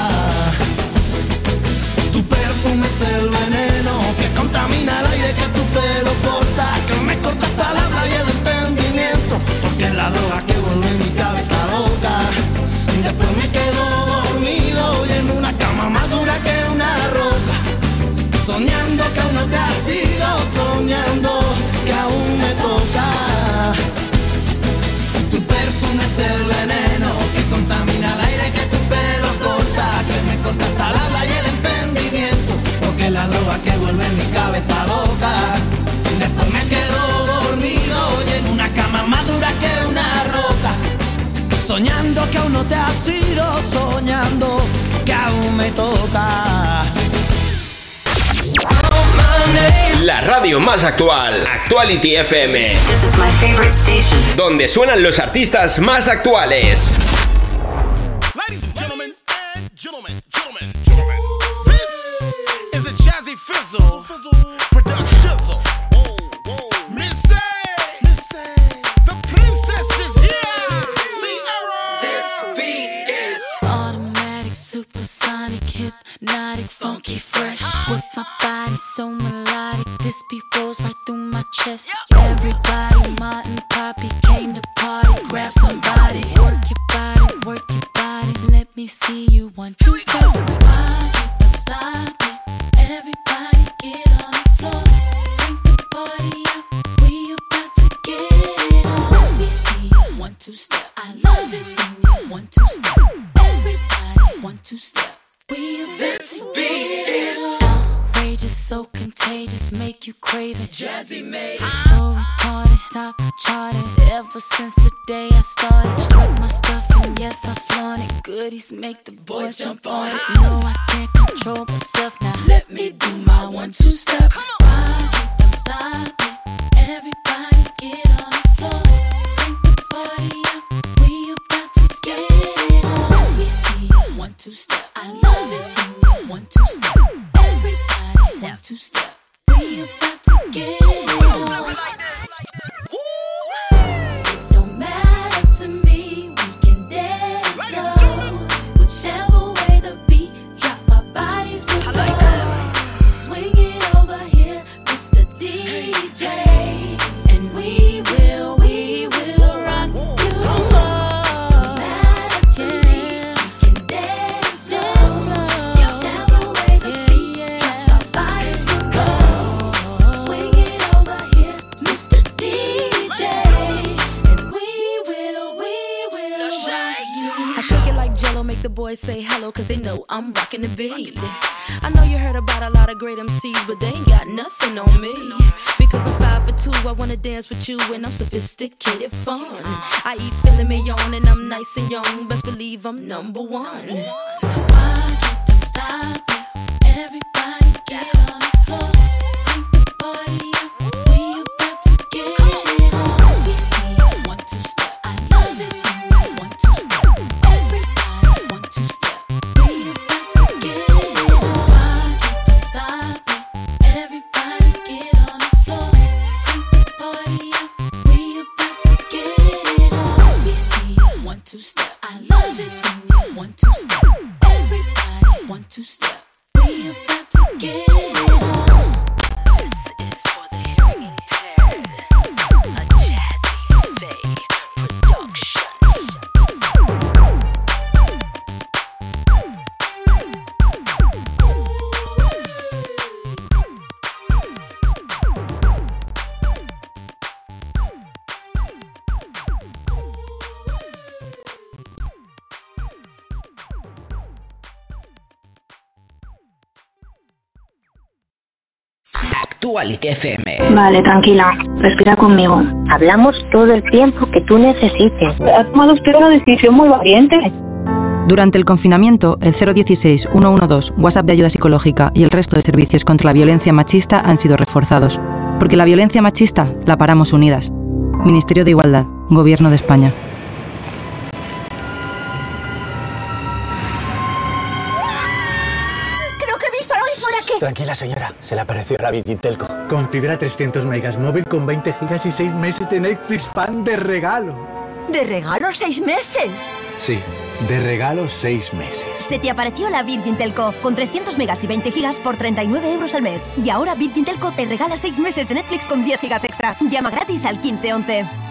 Speaker 24: Tu perfume es el veneno que contamina el aire que tu pelo corta, que me corta hasta la y el entendimiento, porque es la droga que vuelve mi cabeza loca. Después me quedo dormido y en una cama más dura que una roca, soñando que aún no te has ido, soñando que aún me toca. Que vuelve mi cabeza loca. Después me quedo dormido y en una cama más dura que una roca, soñando que aún no te has ido, soñando que aún me toca.
Speaker 17: La radio más actual, Actuality FM. Donde suenan los artistas más actuales.
Speaker 7: Chest. Everybody, Martin, Poppy came to party. Grab somebody, work your body, work your body. Let me see you one, two, step. Rock don't stop it. Everybody get on the floor. Crank the party up. We about to get it on. Let me see you one, two, step. I love it when you one, two, step. Everybody, one, two, step. You crave it. Jazzy made it. I'm so retarded, top charted. Ever since the day I started, strut my stuff and yes I flaunt it. Goodies make the boys jump on it. No, I can't control myself now. Let me do my one, two step. Rock it, don't stop it. Everybody get on the floor. Crank the party up. We about to get it on. Let me see one, two step. I love it one, two step. Everybody one, two step. We about to get
Speaker 1: say hello, cause they know I'm rocking the beat. I know you heard about a lot of great MCs, but they ain't got nothing on me. Because I'm five for two, I wanna dance with you, and I'm sophisticated fun. I eat filet mignon, and I'm nice and young, best believe I'm number one. It, don't stop it. Everybody get on the floor. Crank the party
Speaker 33: FM.
Speaker 34: Vale, tranquila. Respira conmigo. Hablamos todo el tiempo que tú necesites. Has tomado usted una decisión muy valiente.
Speaker 35: Durante el confinamiento, el 016-112, WhatsApp de ayuda psicológica y el resto de servicios contra la violencia machista han sido reforzados. Porque la violencia machista la paramos unidas. Ministerio de Igualdad, Gobierno de España.
Speaker 36: Tranquila, señora. Se le apareció la Virgin Telco. Con fibra 300 megas móvil con 20 gigas y 6 meses de Netflix fan de regalo.
Speaker 37: ¿De regalo seis meses?
Speaker 36: Sí, de regalo 6 meses.
Speaker 37: Se te apareció la Virgin Telco con 300 megas y 20 gigas por 39 euros al mes. Y ahora Virgin Telco te regala 6 meses de Netflix con 10 gigas extra. Llama gratis al 1511.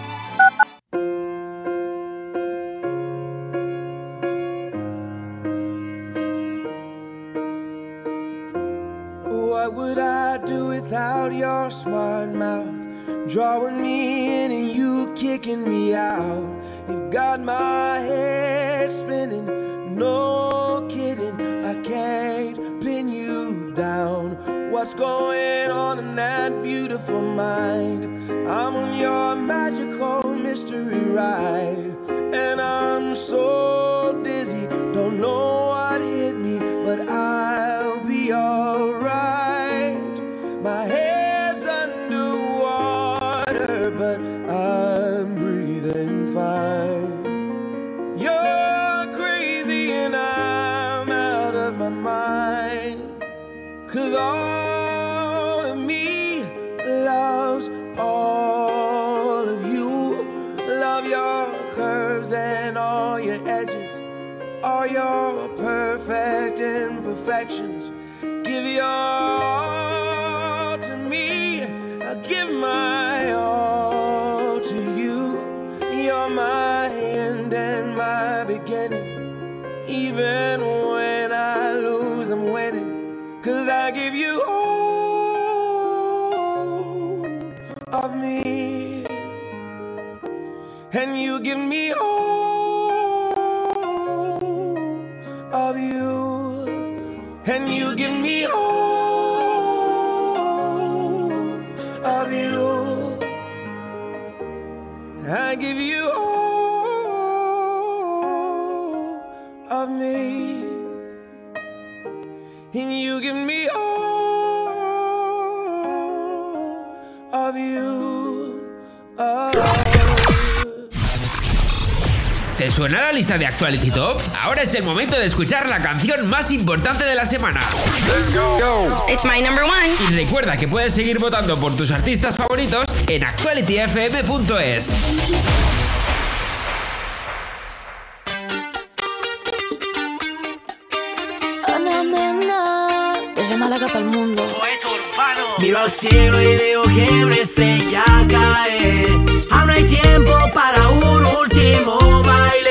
Speaker 13: What would I do without your smart mouth? Drawing me in and you kicking me out. You've got my head spinning, no kidding. I can't pin you down. What's going on in that beautiful mind? I'm on your magical mystery ride. And I'm so give me all
Speaker 17: suena la lista de Actuality Top? Ahora es el momento de escuchar la canción más importante de la semana.
Speaker 11: It's my number one.
Speaker 17: Y recuerda que puedes seguir votando por tus artistas favoritos en actualityfm.es.
Speaker 7: Desde Málaga para el mundo.
Speaker 24: Miro al cielo y veo que una estrella cae. Aún hay tiempo para un último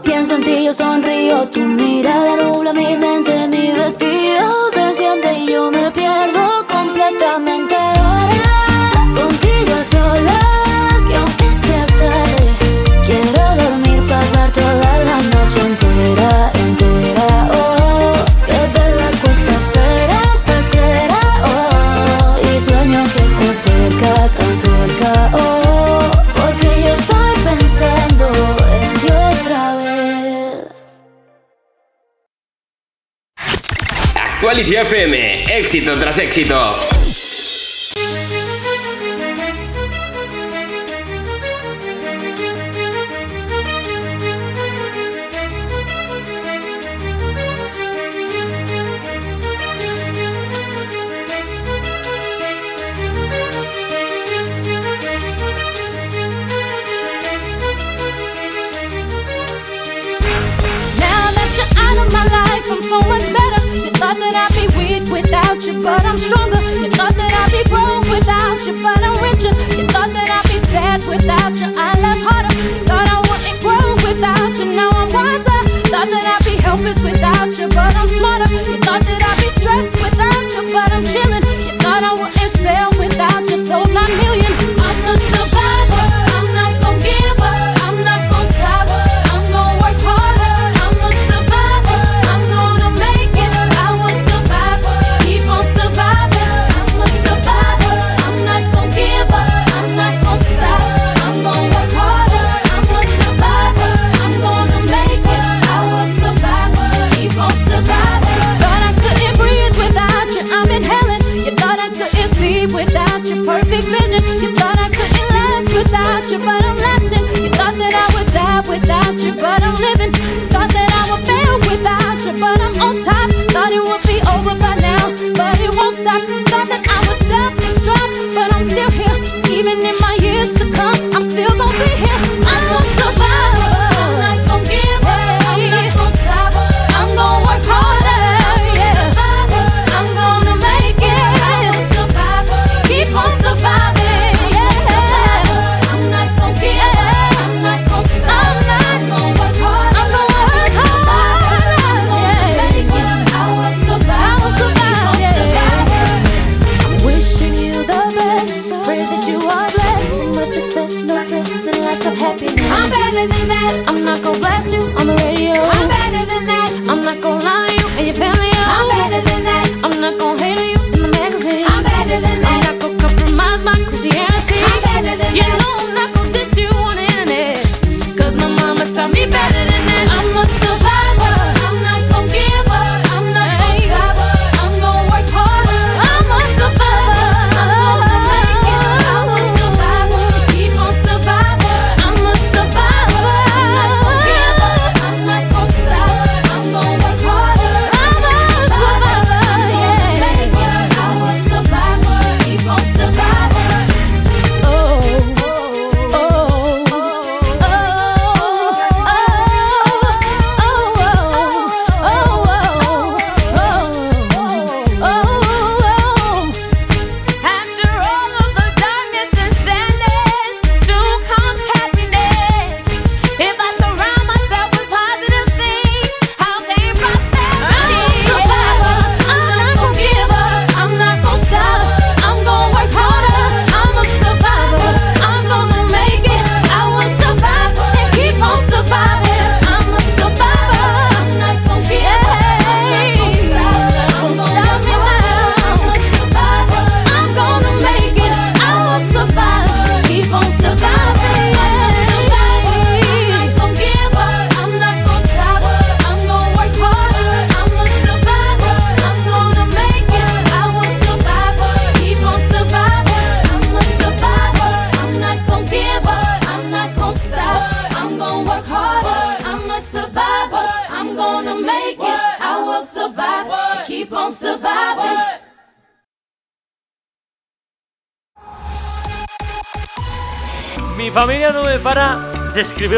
Speaker 7: Pienso en ti, yo sonrío.
Speaker 17: Hit éxito tras éxito.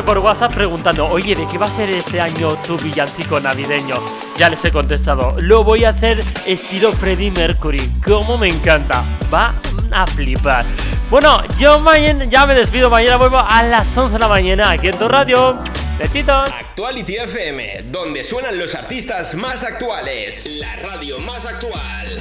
Speaker 2: por WhatsApp preguntando, oye, ¿de qué va a ser este año tu villancico navideño? Ya les he contestado, lo voy a hacer estilo Freddie Mercury, como me encanta, va a flipar. Bueno, yo mañana, ya me despido, mañana vuelvo a las 11 de la mañana aquí en tu radio. Besitos.
Speaker 18: Actuality FM, donde suenan los artistas más actuales. La radio más actual.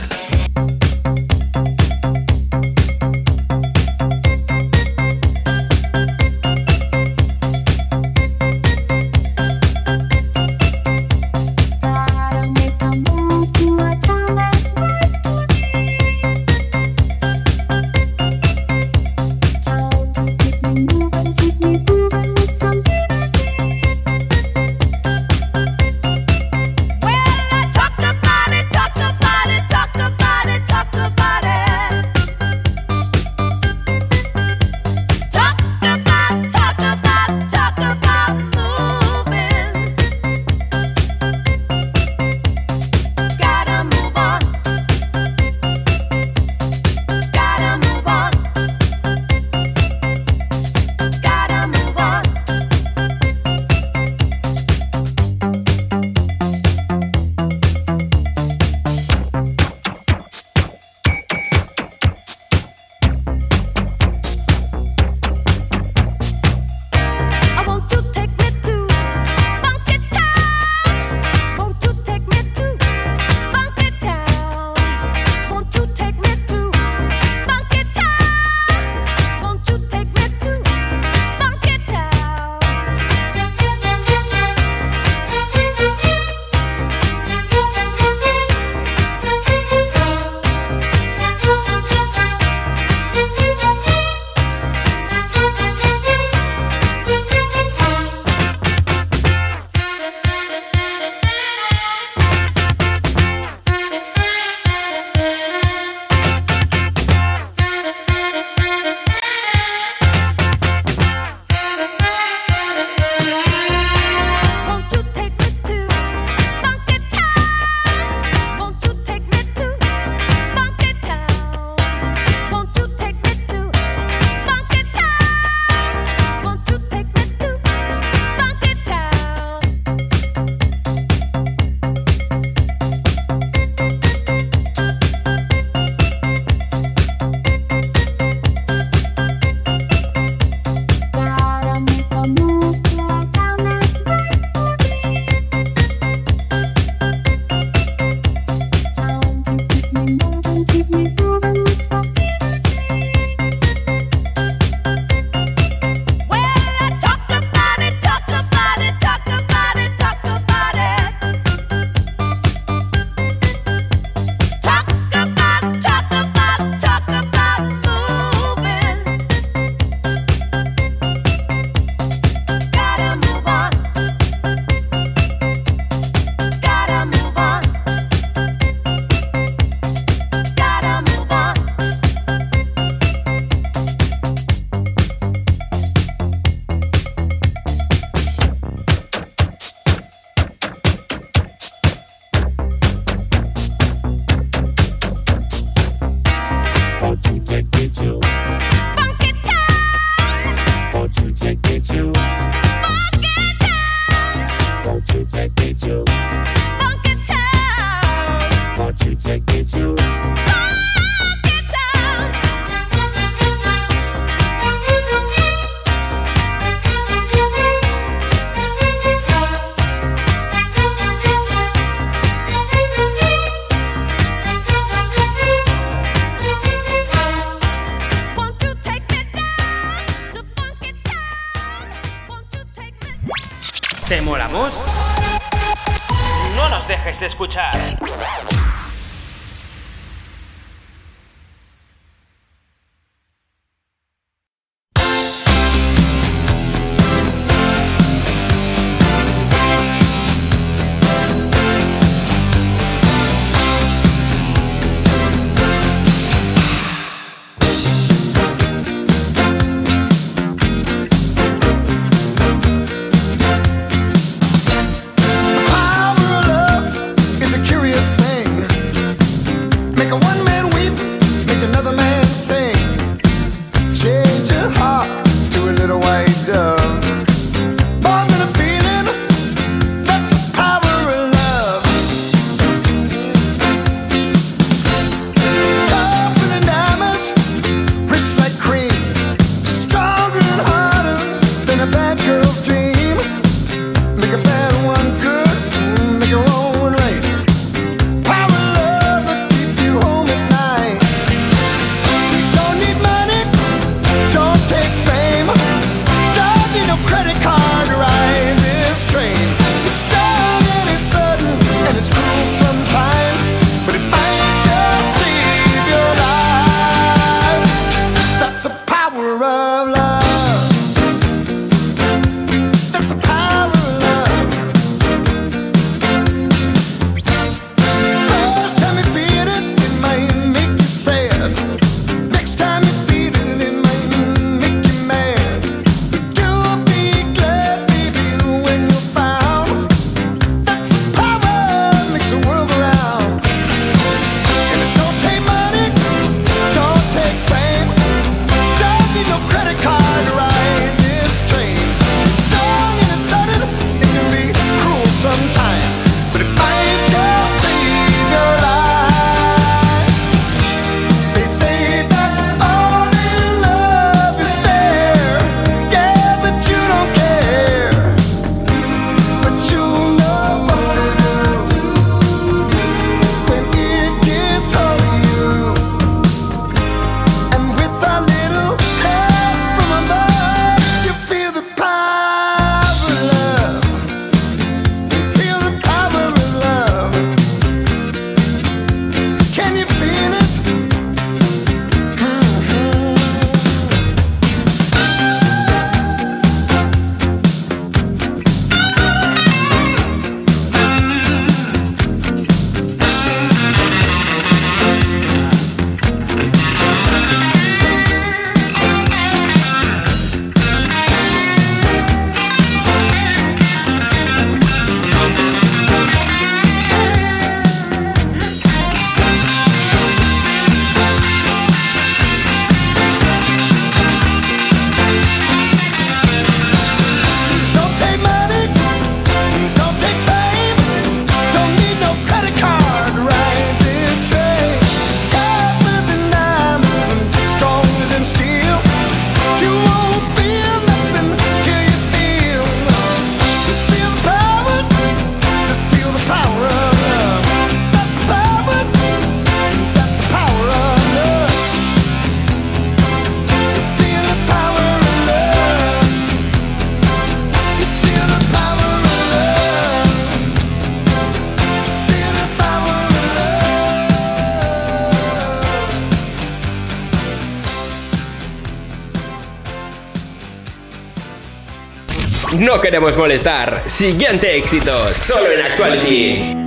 Speaker 12: No queremos molestar. Siguiente éxito, solo en Actuality.